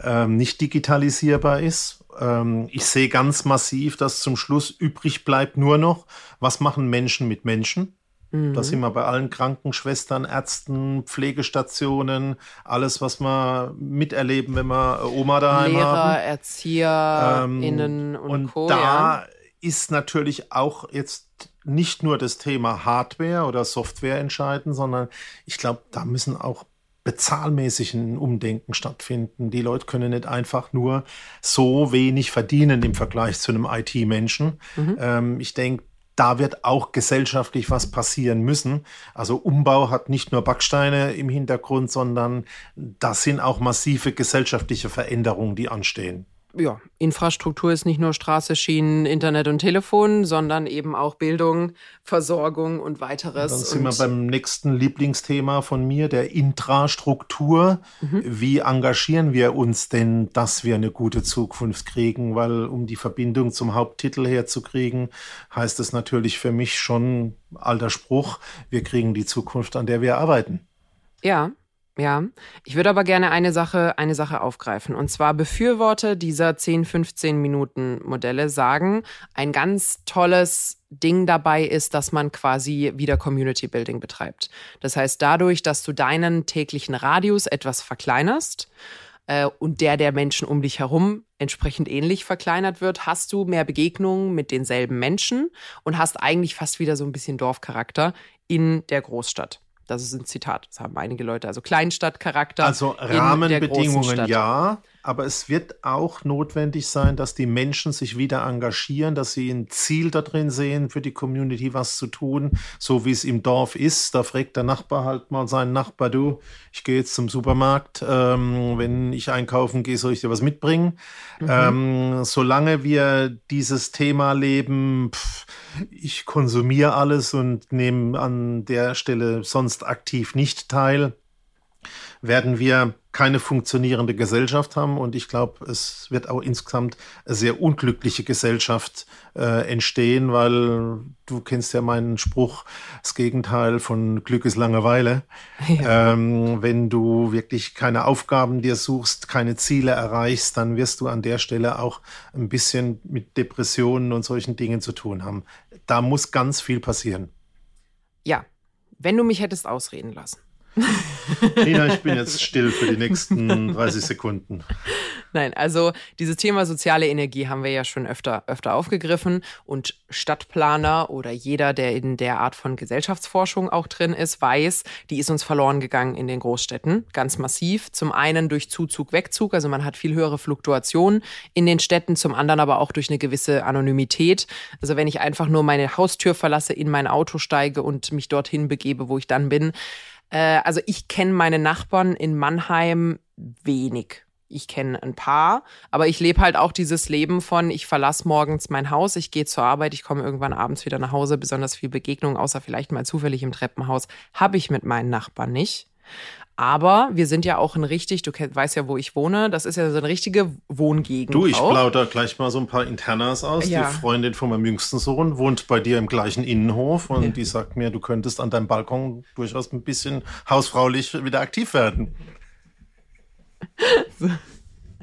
äh, nicht digitalisierbar ist. Ähm, ich sehe ganz massiv, dass zum Schluss übrig bleibt nur noch, was machen Menschen mit Menschen? Mhm. Da sind wir bei allen Krankenschwestern, Ärzten, Pflegestationen, alles, was wir miterleben, wenn wir Oma daheim Lehrer, haben. Lehrer, ErzieherInnen ähm, und, und Co. Da ja. ist natürlich auch jetzt nicht nur das Thema Hardware oder Software entscheidend, sondern ich glaube, da müssen auch bezahlmäßig ein Umdenken stattfinden. Die Leute können nicht einfach nur so wenig verdienen im Vergleich zu einem IT-Menschen. Mhm. Ähm, ich denke, da wird auch gesellschaftlich was passieren müssen. Also Umbau hat nicht nur Backsteine im Hintergrund, sondern das sind auch massive gesellschaftliche Veränderungen, die anstehen ja, Infrastruktur ist nicht nur Straße, Schienen, Internet und Telefon, sondern eben auch Bildung, Versorgung und weiteres. Dann sind wir beim nächsten Lieblingsthema von mir, der Intrastruktur. Mhm. Wie engagieren wir uns denn, dass wir eine gute Zukunft kriegen? Weil um die Verbindung zum Haupttitel herzukriegen, heißt es natürlich für mich schon alter Spruch, wir kriegen die Zukunft, an der wir arbeiten. Ja, Ja, ich würde aber gerne eine Sache, eine Sache aufgreifen. Und zwar Befürworter dieser 10, 15 Minuten Modelle sagen, ein ganz tolles Ding dabei ist, dass man quasi wieder Community Building betreibt. Das heißt, dadurch, dass du deinen täglichen Radius etwas verkleinerst, äh, und der der Menschen um dich herum entsprechend ähnlich verkleinert wird, hast du mehr Begegnungen mit denselben Menschen und hast eigentlich fast wieder so ein bisschen Dorfcharakter in der Großstadt. Das ist ein Zitat, das haben einige Leute. Also Kleinstadtcharakter. Also Rahmenbedingungen ja, aber es wird auch notwendig sein, dass die Menschen sich wieder engagieren, dass sie ein Ziel da drin sehen, für die Community was zu tun, so wie es im Dorf ist. Da fragt der Nachbar halt mal seinen Nachbar, du, ich gehe jetzt zum Supermarkt, ähm, wenn ich einkaufen gehe, soll ich dir was mitbringen? Mhm. Ähm, solange wir dieses Thema leben, pff, ich konsumiere alles und nehme an der Stelle sonst aktiv nicht teil, werden wir keine funktionierende Gesellschaft haben. Und ich glaube, es wird auch insgesamt eine sehr unglückliche Gesellschaft äh, entstehen, weil du kennst ja meinen Spruch, das Gegenteil von Glück ist Langeweile. Ja. Ähm, wenn du wirklich keine Aufgaben dir suchst, keine Ziele erreichst, dann wirst du an der Stelle auch ein bisschen mit Depressionen und solchen Dingen zu tun haben. Da muss ganz viel passieren. Ja, wenn du mich hättest ausreden lassen. Nina, ich bin jetzt still für die nächsten 30 Sekunden. Nein, also dieses Thema soziale Energie haben wir ja schon öfter, öfter aufgegriffen und Stadtplaner oder jeder, der in der Art von Gesellschaftsforschung auch drin ist, weiß, die ist uns verloren gegangen in den Großstädten, ganz massiv. Zum einen durch Zuzug, Wegzug, also man hat viel höhere Fluktuationen in den Städten, zum anderen aber auch durch eine gewisse Anonymität. Also wenn ich einfach nur meine Haustür verlasse, in mein Auto steige und mich dorthin begebe, wo ich dann bin, äh, also ich kenne meine Nachbarn in Mannheim wenig. Ich kenne ein paar, aber ich lebe halt auch dieses Leben von, ich verlasse morgens mein Haus, ich gehe zur Arbeit, ich komme irgendwann abends wieder nach Hause. Besonders viel Begegnung, außer vielleicht mal zufällig im Treppenhaus, habe ich mit meinen Nachbarn nicht. Aber wir sind ja auch ein richtig, du weißt ja, wo ich wohne, das ist ja so eine richtige Wohngegend. Du, ich plauder gleich mal so ein paar Internas aus. Ja. Die Freundin von meinem jüngsten Sohn wohnt bei dir im gleichen Innenhof und ja. die sagt mir, du könntest an deinem Balkon durchaus ein bisschen hausfraulich wieder aktiv werden. so. <laughs>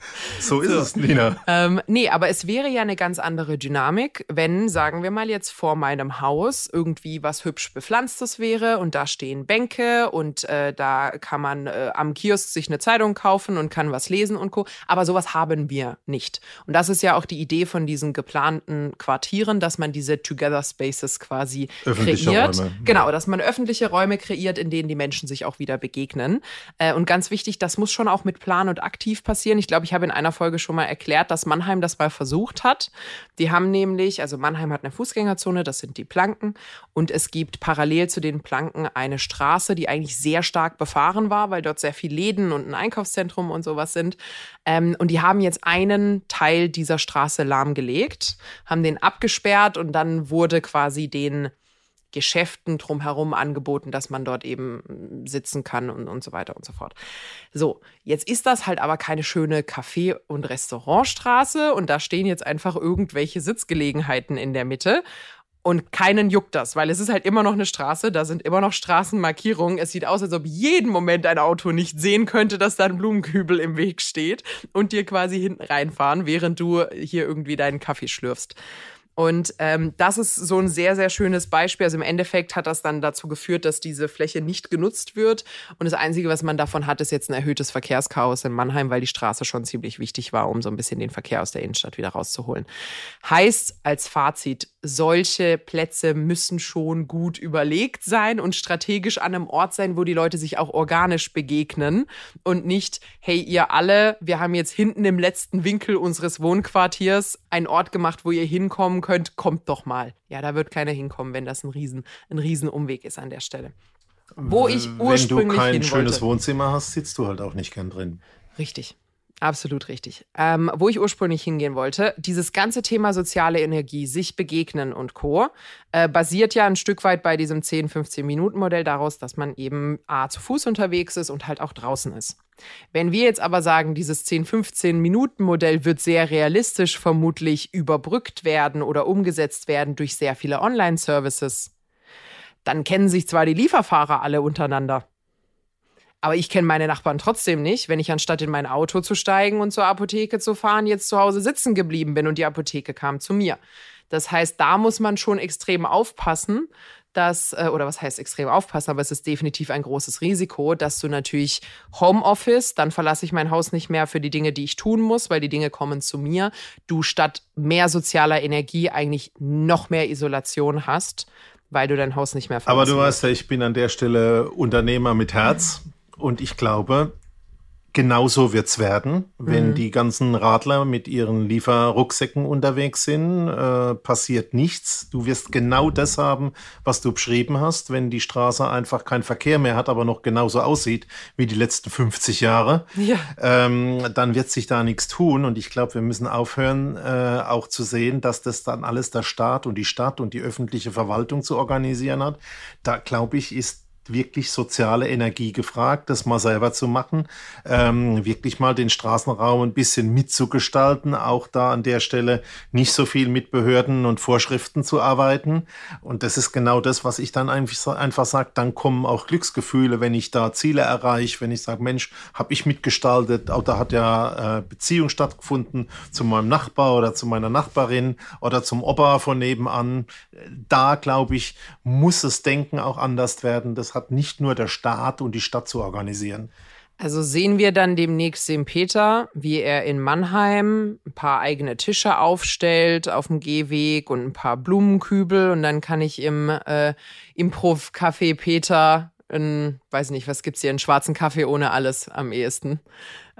<laughs> So ist so. es, Nina. Ähm, nee, aber es wäre ja eine ganz andere Dynamik, wenn, sagen wir mal jetzt vor meinem Haus irgendwie was hübsch bepflanztes wäre und da stehen Bänke und äh, da kann man äh, am Kiosk sich eine Zeitung kaufen und kann was lesen und co. Aber sowas haben wir nicht. Und das ist ja auch die Idee von diesen geplanten Quartieren, dass man diese Together Spaces quasi öffentliche kreiert. Räume. Genau, dass man öffentliche Räume kreiert, in denen die Menschen sich auch wieder begegnen. Äh, und ganz wichtig, das muss schon auch mit Plan und aktiv passieren. Ich glaube, ich habe in einer Folge schon mal erklärt, dass Mannheim das mal versucht hat. Die haben nämlich, also Mannheim hat eine Fußgängerzone, das sind die Planken. Und es gibt parallel zu den Planken eine Straße, die eigentlich sehr stark befahren war, weil dort sehr viele Läden und ein Einkaufszentrum und sowas sind. Ähm, und die haben jetzt einen Teil dieser Straße lahmgelegt, haben den abgesperrt und dann wurde quasi den Geschäften drumherum angeboten, dass man dort eben hm, sitzen kann und, und so weiter und so fort. So, jetzt ist das halt aber keine schöne Café- und Restaurantstraße und da stehen jetzt einfach irgendwelche Sitzgelegenheiten in der Mitte. Und keinen juckt das, weil es ist halt immer noch eine Straße, da sind immer noch Straßenmarkierungen. Es sieht aus, als ob jeden Moment ein Auto nicht sehen könnte, dass da ein Blumenkübel im Weg steht und dir quasi hinten reinfahren, während du hier irgendwie deinen Kaffee schlürfst. Und ähm, das ist so ein sehr, sehr schönes Beispiel. Also im Endeffekt hat das dann dazu geführt, dass diese Fläche nicht genutzt wird. Und das Einzige, was man davon hat, ist jetzt ein erhöhtes Verkehrschaos in Mannheim, weil die Straße schon ziemlich wichtig war, um so ein bisschen den Verkehr aus der Innenstadt wieder rauszuholen. Heißt als Fazit, solche Plätze müssen schon gut überlegt sein und strategisch an einem Ort sein, wo die Leute sich auch organisch begegnen und nicht, hey, ihr alle, wir haben jetzt hinten im letzten Winkel unseres Wohnquartiers einen Ort gemacht, wo ihr hinkommen könnt, kommt doch mal. Ja, da wird keiner hinkommen, wenn das ein riesen, ein riesen Umweg ist an der Stelle. Wo ich ursprünglich Wenn du kein schönes Wohnzimmer hast, sitzt du halt auch nicht gern drin. Richtig. Absolut richtig. Ähm, wo ich ursprünglich hingehen wollte, dieses ganze Thema soziale Energie, sich begegnen und Co. Äh, basiert ja ein Stück weit bei diesem 10, 15 Minuten Modell daraus, dass man eben A zu Fuß unterwegs ist und halt auch draußen ist. Wenn wir jetzt aber sagen, dieses 10, 15 Minuten Modell wird sehr realistisch vermutlich überbrückt werden oder umgesetzt werden durch sehr viele Online-Services, dann kennen sich zwar die Lieferfahrer alle untereinander. Aber ich kenne meine Nachbarn trotzdem nicht, wenn ich anstatt in mein Auto zu steigen und zur Apotheke zu fahren, jetzt zu Hause sitzen geblieben bin und die Apotheke kam zu mir. Das heißt, da muss man schon extrem aufpassen, dass, äh, oder was heißt extrem aufpassen, aber es ist definitiv ein großes Risiko, dass du natürlich Homeoffice, dann verlasse ich mein Haus nicht mehr für die Dinge, die ich tun muss, weil die Dinge kommen zu mir, du statt mehr sozialer Energie eigentlich noch mehr Isolation hast, weil du dein Haus nicht mehr verlässt. Aber du weißt ja, ich bin an der Stelle Unternehmer mit Herz. Mhm. Und ich glaube, genauso wird's werden, wenn mhm. die ganzen Radler mit ihren Lieferrucksäcken unterwegs sind. Äh, passiert nichts. Du wirst genau das haben, was du beschrieben hast, wenn die Straße einfach keinen Verkehr mehr hat, aber noch genauso aussieht wie die letzten 50 Jahre. Ja. Ähm, dann wird sich da nichts tun. Und ich glaube, wir müssen aufhören, äh, auch zu sehen, dass das dann alles der Staat und die Stadt und die öffentliche Verwaltung zu organisieren hat. Da glaube ich, ist wirklich soziale Energie gefragt, das mal selber zu machen, ähm, wirklich mal den Straßenraum ein bisschen mitzugestalten, auch da an der Stelle nicht so viel mit Behörden und Vorschriften zu arbeiten. Und das ist genau das, was ich dann einfach, einfach sage, dann kommen auch Glücksgefühle, wenn ich da Ziele erreiche, wenn ich sage, Mensch, habe ich mitgestaltet, auch da hat ja äh, Beziehung stattgefunden zu meinem Nachbar oder zu meiner Nachbarin oder zum Opa von nebenan. Da, glaube ich, muss das Denken auch anders werden. Das hat hat nicht nur der Staat und die Stadt zu organisieren. Also sehen wir dann demnächst den Peter, wie er in Mannheim ein paar eigene Tische aufstellt auf dem Gehweg und ein paar Blumenkübel und dann kann ich im äh, Improv-Café Peter, in, weiß nicht, was gibt's hier, einen schwarzen Kaffee ohne alles am ehesten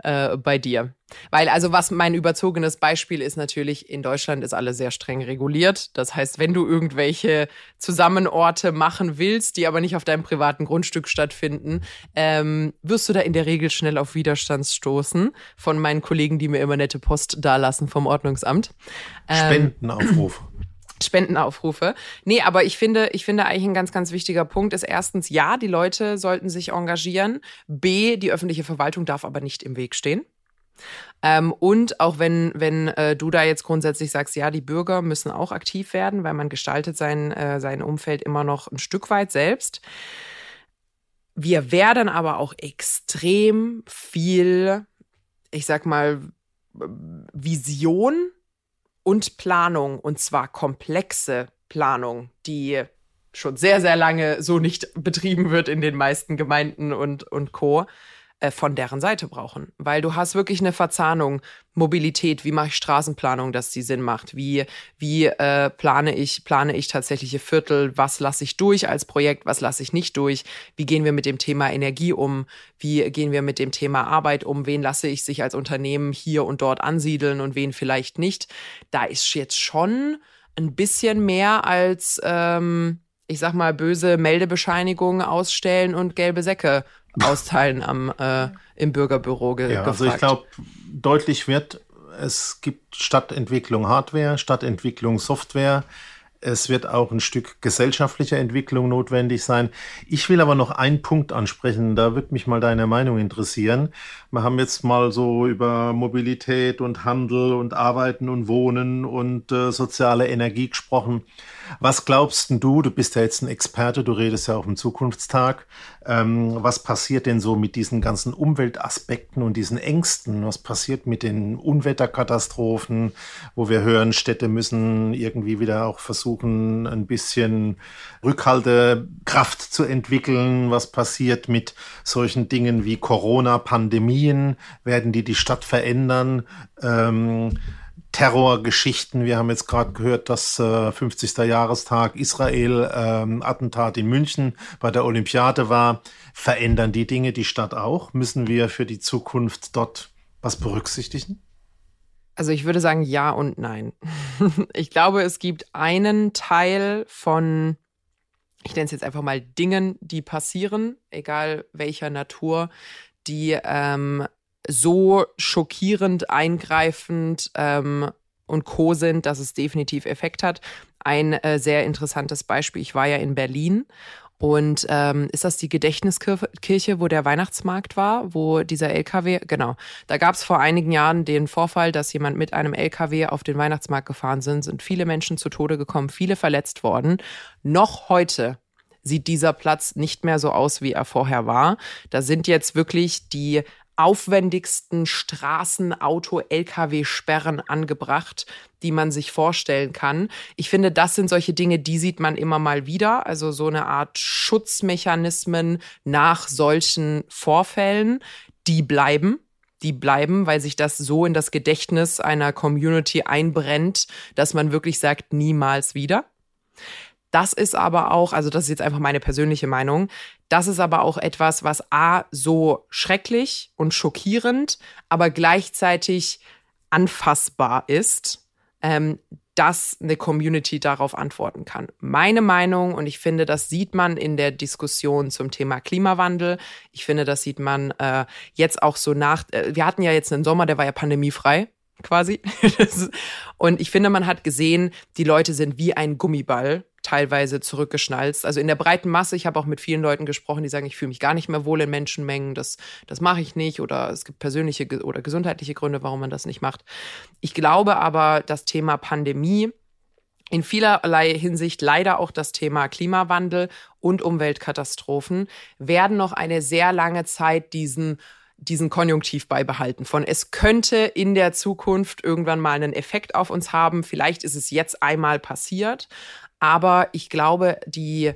äh, bei dir. Weil also was mein überzogenes Beispiel ist natürlich, in Deutschland ist alles sehr streng reguliert. Das heißt, wenn du irgendwelche Zusammenorte machen willst, die aber nicht auf deinem privaten Grundstück stattfinden, ähm, wirst du da in der Regel schnell auf Widerstand stoßen von meinen Kollegen, die mir immer nette Post dalassen vom Ordnungsamt. Ähm, Spendenaufruf. <clears throat> Spendenaufrufe. Nee, aber ich finde, ich finde eigentlich ein ganz, ganz wichtiger Punkt ist erstens, ja, die Leute sollten sich engagieren. B, die öffentliche Verwaltung darf aber nicht im Weg stehen. Ähm, und auch wenn, wenn äh, du da jetzt grundsätzlich sagst, ja, die Bürger müssen auch aktiv werden, weil man gestaltet sein, äh, sein Umfeld immer noch ein Stück weit selbst. Wir werden aber auch extrem viel, ich sag mal, Vision und Planung, und zwar komplexe Planung, die schon sehr, sehr lange so nicht betrieben wird in den meisten Gemeinden und, und Co., von deren Seite brauchen. Weil du hast wirklich eine Verzahnung, Mobilität, wie mache ich Straßenplanung, dass die Sinn macht, wie, wie äh, plane ich, plane ich tatsächliche Viertel, was lasse ich durch als Projekt, was lasse ich nicht durch, wie gehen wir mit dem Thema Energie um, wie gehen wir mit dem Thema Arbeit um, wen lasse ich sich als Unternehmen hier und dort ansiedeln und wen vielleicht nicht. Da ist jetzt schon ein bisschen mehr als ähm, ich sag mal, böse Meldebescheinigungen ausstellen und gelbe Säcke austeilen am, äh, im Bürgerbüro ge ja, Also ich glaube, deutlich wird, es gibt Stadtentwicklung Hardware, Stadtentwicklung Software. Es wird auch ein Stück gesellschaftlicher Entwicklung notwendig sein. Ich will aber noch einen Punkt ansprechen, da würde mich mal deine Meinung interessieren. Wir haben jetzt mal so über Mobilität und Handel und Arbeiten und Wohnen und äh, soziale Energie gesprochen. Was glaubst du, du bist ja jetzt ein Experte, du redest ja auch im Zukunftstag, ähm, was passiert denn so mit diesen ganzen Umweltaspekten und diesen Ängsten? Was passiert mit den Unwetterkatastrophen, wo wir hören, Städte müssen irgendwie wieder auch versuchen, ein bisschen Rückhaltekraft zu entwickeln? Was passiert mit solchen Dingen wie Corona, Pandemien? Werden die die Stadt verändern? Ähm, Terrorgeschichten. Wir haben jetzt gerade gehört, dass äh, 50. Jahrestag Israel ähm, in München bei der Olympiade war. Verändern die Dinge die Stadt auch? Müssen wir für die Zukunft dort was berücksichtigen? Also ich würde sagen ja und nein. <laughs> ich glaube, es gibt einen Teil von, ich nenne es jetzt einfach mal Dingen, die passieren, egal welcher Natur, die ähm, so schockierend, eingreifend ähm, und co sind, dass es definitiv Effekt hat. Ein äh, sehr interessantes Beispiel, ich war ja in Berlin und ähm, ist das die Gedächtniskirche, wo der Weihnachtsmarkt war, wo dieser LKW, genau, da gab es vor einigen Jahren den Vorfall, dass jemand mit einem LKW auf den Weihnachtsmarkt gefahren sind, sind viele Menschen zu Tode gekommen, viele verletzt worden. Noch heute sieht dieser Platz nicht mehr so aus, wie er vorher war. Da sind jetzt wirklich die aufwendigsten Straßen, Auto, Lkw-Sperren angebracht, die man sich vorstellen kann. Ich finde, das sind solche Dinge, die sieht man immer mal wieder. Also so eine Art Schutzmechanismen nach solchen Vorfällen, die bleiben. Die bleiben, weil sich das so in das Gedächtnis einer Community einbrennt, dass man wirklich sagt, niemals wieder. Das ist aber auch, also das ist jetzt einfach meine persönliche Meinung, das ist aber auch etwas, was A, so schrecklich und schockierend, aber gleichzeitig anfassbar ist, ähm, dass eine Community darauf antworten kann. Meine Meinung, und ich finde, das sieht man in der Diskussion zum Thema Klimawandel. Ich finde, das sieht man äh, jetzt auch so nach. Äh, wir hatten ja jetzt einen Sommer, der war ja pandemiefrei quasi. <laughs> und ich finde, man hat gesehen, die Leute sind wie ein Gummiball teilweise zurückgeschnalzt. Also in der breiten Masse, ich habe auch mit vielen Leuten gesprochen, die sagen, ich fühle mich gar nicht mehr wohl in Menschenmengen, das, das mache ich nicht oder es gibt persönliche oder gesundheitliche Gründe, warum man das nicht macht. Ich glaube aber, das Thema Pandemie, in vielerlei Hinsicht leider auch das Thema Klimawandel und Umweltkatastrophen werden noch eine sehr lange Zeit diesen diesen Konjunktiv beibehalten von es könnte in der Zukunft irgendwann mal einen Effekt auf uns haben. Vielleicht ist es jetzt einmal passiert, aber ich glaube, die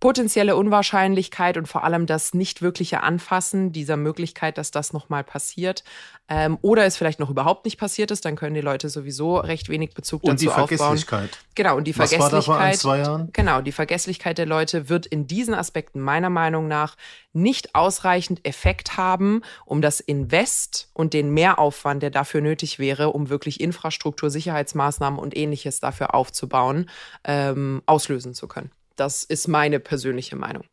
potenzielle Unwahrscheinlichkeit und vor allem das nicht wirkliche Anfassen dieser Möglichkeit, dass das nochmal passiert ähm, oder es vielleicht noch überhaupt nicht passiert ist, dann können die Leute sowieso recht wenig Bezug und dazu aufbauen. Und die Vergesslichkeit. Genau, und die Was Vergesslichkeit. War da vor ein, zwei Jahren? Genau, die Vergesslichkeit der Leute wird in diesen Aspekten meiner Meinung nach nicht ausreichend Effekt haben, um das Invest und den Mehraufwand, der dafür nötig wäre, um wirklich Infrastruktur, Sicherheitsmaßnahmen und ähnliches dafür aufzubauen, ähm, auslösen zu können. Das ist meine persönliche Meinung.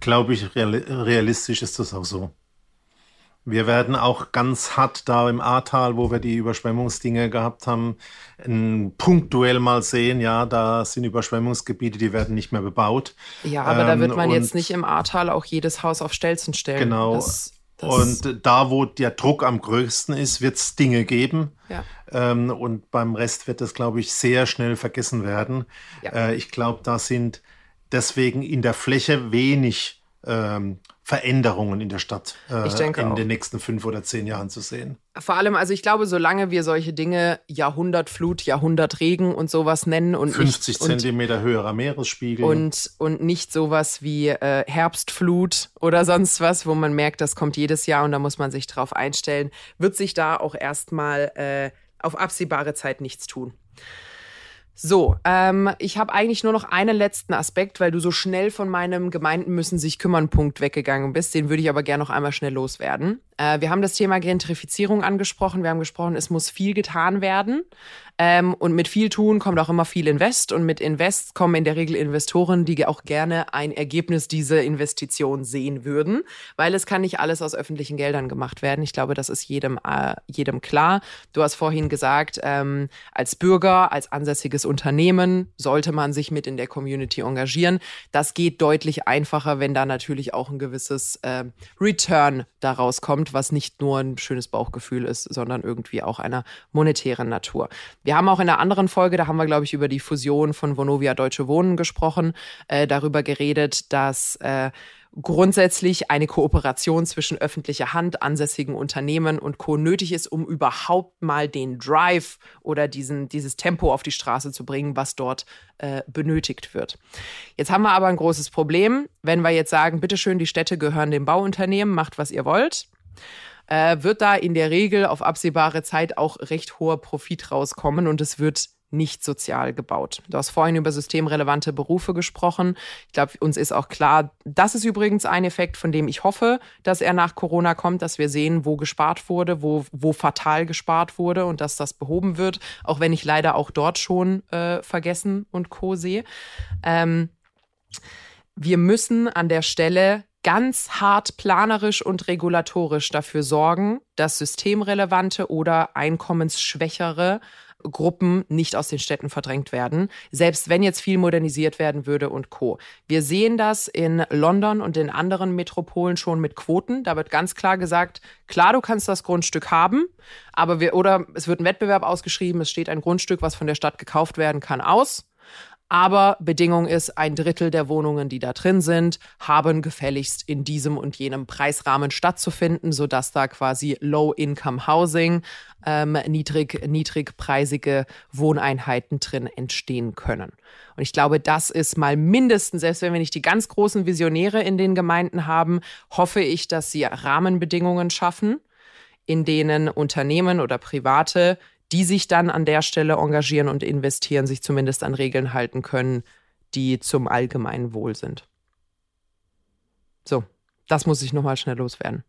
Glaube ich, realistisch ist das auch so. Wir werden auch ganz hart da im Ahrtal, wo wir die Überschwemmungsdinge gehabt haben, punktuell mal sehen. Ja, da sind Überschwemmungsgebiete, die werden nicht mehr bebaut. Ja, aber ähm, da wird man jetzt nicht im Ahrtal auch jedes Haus auf Stelzen stellen. Genau. Das, das und da, wo der Druck am größten ist, wird es Dinge geben. Ja. Ähm, und beim Rest wird das, glaube ich, sehr schnell vergessen werden. Ja. Äh, ich glaube, da sind deswegen in der Fläche wenig ähm, Veränderungen in der Stadt äh, in auch. den nächsten fünf oder zehn Jahren zu sehen. Vor allem, also ich glaube, solange wir solche Dinge Jahrhundertflut, Jahrhundertregen und sowas nennen und 50 nicht, Zentimeter und, höherer Meeresspiegel und, und nicht sowas wie äh, Herbstflut oder sonst was, wo man merkt, das kommt jedes Jahr und da muss man sich drauf einstellen, wird sich da auch erstmal äh, auf absehbare Zeit nichts tun. So, ähm, ich habe eigentlich nur noch einen letzten Aspekt, weil du so schnell von meinem Gemeinden müssen sich kümmern Punkt weggegangen bist. Den würde ich aber gerne noch einmal schnell loswerden. Äh, wir haben das Thema Gentrifizierung angesprochen. Wir haben gesprochen, es muss viel getan werden. Ähm, und mit viel tun kommt auch immer viel Invest. Und mit Invest kommen in der Regel Investoren, die auch gerne ein Ergebnis dieser Investition sehen würden, weil es kann nicht alles aus öffentlichen Geldern gemacht werden. Ich glaube, das ist jedem, äh, jedem klar. Du hast vorhin gesagt, ähm, als Bürger, als ansässiges Unternehmen sollte man sich mit in der Community engagieren. Das geht deutlich einfacher, wenn da natürlich auch ein gewisses äh, Return daraus kommt, was nicht nur ein schönes Bauchgefühl ist, sondern irgendwie auch einer monetären Natur. Wir haben auch in einer anderen Folge, da haben wir, glaube ich, über die Fusion von Vonovia Deutsche Wohnen gesprochen, äh, darüber geredet, dass äh, grundsätzlich eine Kooperation zwischen öffentlicher Hand, ansässigen Unternehmen und Co. nötig ist, um überhaupt mal den Drive oder diesen, dieses Tempo auf die Straße zu bringen, was dort äh, benötigt wird. Jetzt haben wir aber ein großes Problem, wenn wir jetzt sagen, bitteschön, die Städte gehören dem Bauunternehmen, macht was ihr wollt äh, wird da in der Regel auf absehbare Zeit auch recht hoher Profit rauskommen und es wird nicht sozial gebaut. Du hast vorhin über systemrelevante Berufe gesprochen. Ich glaube, uns ist auch klar, das ist übrigens ein Effekt, von dem ich hoffe, dass er nach Corona kommt, dass wir sehen, wo gespart wurde, wo, wo fatal gespart wurde und dass das behoben wird, auch wenn ich leider auch dort schon äh, vergessen und co sehe. Ähm, wir müssen an der Stelle ganz hart planerisch und regulatorisch dafür sorgen, dass systemrelevante oder einkommensschwächere Gruppen nicht aus den Städten verdrängt werden, selbst wenn jetzt viel modernisiert werden würde und co. Wir sehen das in London und in anderen Metropolen schon mit Quoten. Da wird ganz klar gesagt, klar, du kannst das Grundstück haben, aber wir, oder es wird ein Wettbewerb ausgeschrieben, es steht ein Grundstück, was von der Stadt gekauft werden kann, aus Aber Bedingung ist, ein Drittel der Wohnungen, die da drin sind, haben gefälligst in diesem und jenem Preisrahmen stattzufinden, sodass da quasi Low-Income-Housing, ähm, niedrig, niedrigpreisige Wohneinheiten drin entstehen können. Und ich glaube, das ist mal mindestens, selbst wenn wir nicht die ganz großen Visionäre in den Gemeinden haben, hoffe ich, dass sie Rahmenbedingungen schaffen, in denen Unternehmen oder Private die sich dann an der Stelle engagieren und investieren, sich zumindest an Regeln halten können, die zum allgemeinen Wohl sind. So, das muss ich nochmal schnell loswerden.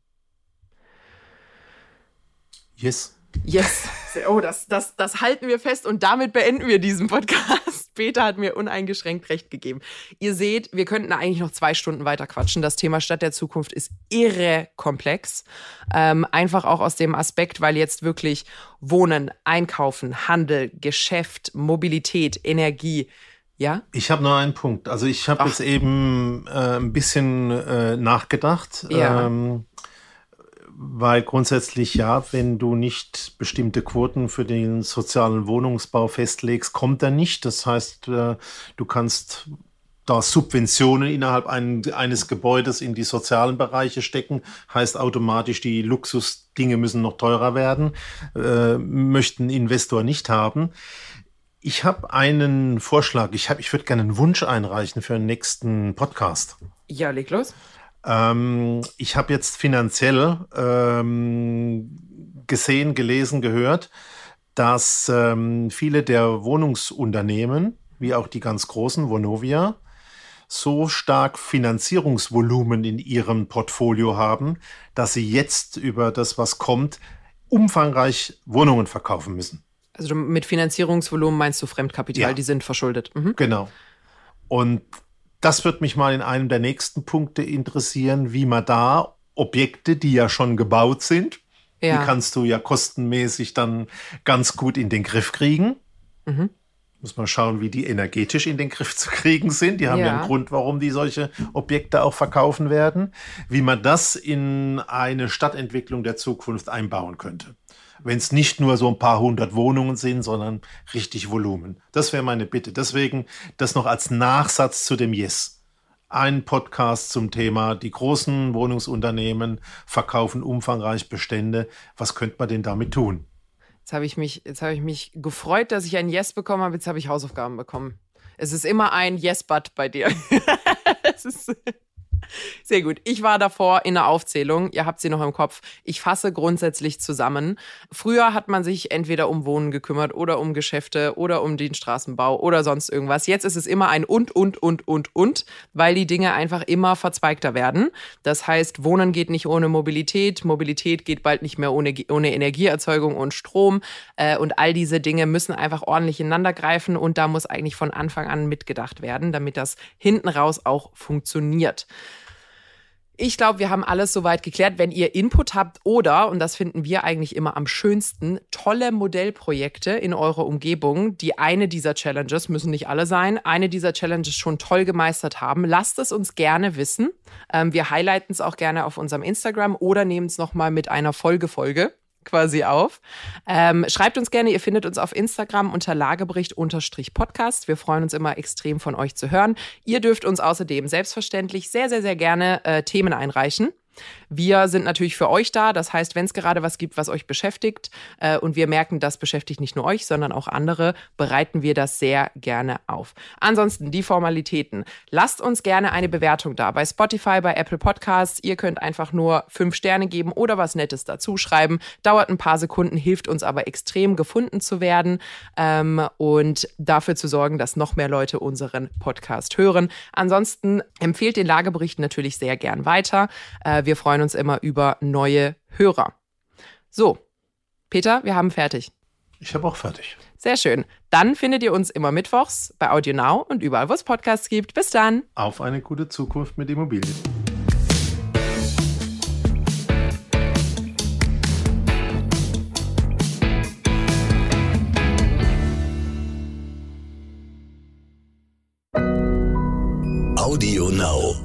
Yes. Yes. <laughs> Oh, das, das, das halten wir fest und damit beenden wir diesen Podcast. Peter hat mir uneingeschränkt recht gegeben. Ihr seht, wir könnten eigentlich noch zwei Stunden weiter quatschen. Das Thema Stadt der Zukunft ist irre komplex. Ähm, einfach auch aus dem Aspekt, weil jetzt wirklich Wohnen, Einkaufen, Handel, Geschäft, Mobilität, Energie, ja? Ich habe nur einen Punkt. Also ich habe jetzt eben äh, ein bisschen äh, nachgedacht. Ja. Ähm, weil grundsätzlich ja, wenn du nicht bestimmte Quoten für den sozialen Wohnungsbau festlegst, kommt er nicht. Das heißt, äh, du kannst da Subventionen innerhalb ein, eines Gebäudes in die sozialen Bereiche stecken, heißt automatisch, die Luxusdinge müssen noch teurer werden, äh, möchten Investor nicht haben. Ich habe einen Vorschlag. Ich, ich würde gerne einen Wunsch einreichen für den nächsten Podcast. Ja, leg los. Ähm, ich habe jetzt finanziell ähm, gesehen, gelesen, gehört, dass ähm, viele der Wohnungsunternehmen, wie auch die ganz großen, Vonovia, so stark Finanzierungsvolumen in ihrem Portfolio haben, dass sie jetzt über das, was kommt, umfangreich Wohnungen verkaufen müssen. Also mit Finanzierungsvolumen meinst du Fremdkapital, Ja. die sind verschuldet. Mhm. Genau. Und das wird mich mal in einem der nächsten Punkte interessieren, wie man da Objekte, die ja schon gebaut sind, Ja. die kannst du ja kostenmäßig dann ganz gut in den Griff kriegen. Mhm. Muss man schauen, wie die energetisch in den Griff zu kriegen sind. Die haben ja, Ja. einen Grund, warum die solche Objekte auch verkaufen werden. Wie man das in eine Stadtentwicklung der Zukunft einbauen könnte. Wenn es nicht nur so ein paar hundert Wohnungen sind, sondern richtig Volumen. Das wäre meine Bitte. Deswegen das noch als Nachsatz zu dem Yes. Ein Podcast zum Thema, die großen Wohnungsunternehmen verkaufen umfangreich Bestände. Was könnte man denn damit tun? Jetzt habe ich mich, habe ich mich gefreut, dass ich ein Yes bekommen habe. Jetzt habe ich Hausaufgaben bekommen. Es ist immer ein Yes-But bei dir. <laughs> es ist sehr gut. Ich war davor in der Aufzählung. Ihr habt sie noch im Kopf. Ich fasse grundsätzlich zusammen. Früher hat man sich entweder um Wohnen gekümmert oder um Geschäfte oder um den Straßenbau oder sonst irgendwas. Jetzt ist es immer ein und, und, und, und, und, weil die Dinge einfach immer verzweigter werden. Das heißt, Wohnen geht nicht ohne Mobilität. Mobilität geht bald nicht mehr ohne, ohne Energieerzeugung und Strom. Äh, und all diese Dinge müssen einfach ordentlich ineinander greifen. Und da muss eigentlich von Anfang an mitgedacht werden, damit das hinten raus auch funktioniert. Ich glaube, wir haben alles soweit geklärt. Wenn ihr Input habt oder, und das finden wir eigentlich immer am schönsten, tolle Modellprojekte in eurer Umgebung, die eine dieser Challenges, müssen nicht alle sein, eine dieser Challenges schon toll gemeistert haben, lasst es uns gerne wissen. Ähm, wir highlighten es auch gerne auf unserem Instagram oder nehmen es nochmal mit einer Folgefolge quasi auf. Ähm, schreibt uns gerne, ihr findet uns auf Instagram unter Lagebericht-Podcast. Wir freuen uns immer extrem von euch zu hören. Ihr dürft uns außerdem selbstverständlich sehr, sehr, sehr gerne äh, Themen einreichen. Wir sind natürlich für euch da. Das heißt, wenn es gerade was gibt, was euch beschäftigt äh, und wir merken, das beschäftigt nicht nur euch, sondern auch andere, bereiten wir das sehr gerne auf. Ansonsten die Formalitäten. Lasst uns gerne eine Bewertung da bei Spotify, bei Apple Podcasts. Ihr könnt einfach nur fünf Sterne geben oder was Nettes dazu schreiben. Dauert ein paar Sekunden, hilft uns aber extrem gefunden zu werden ähm, und dafür zu sorgen, dass noch mehr Leute unseren Podcast hören. Ansonsten empfehlt den Lagebericht natürlich sehr gern weiter. Äh, weil wir freuen uns immer über neue Hörer. So, Peter, wir haben fertig. Ich habe auch fertig. Sehr schön. Dann findet ihr uns immer mittwochs bei Audio Now und überall, wo es Podcasts gibt. Bis dann. Auf eine gute Zukunft mit Immobilien. Audio Now.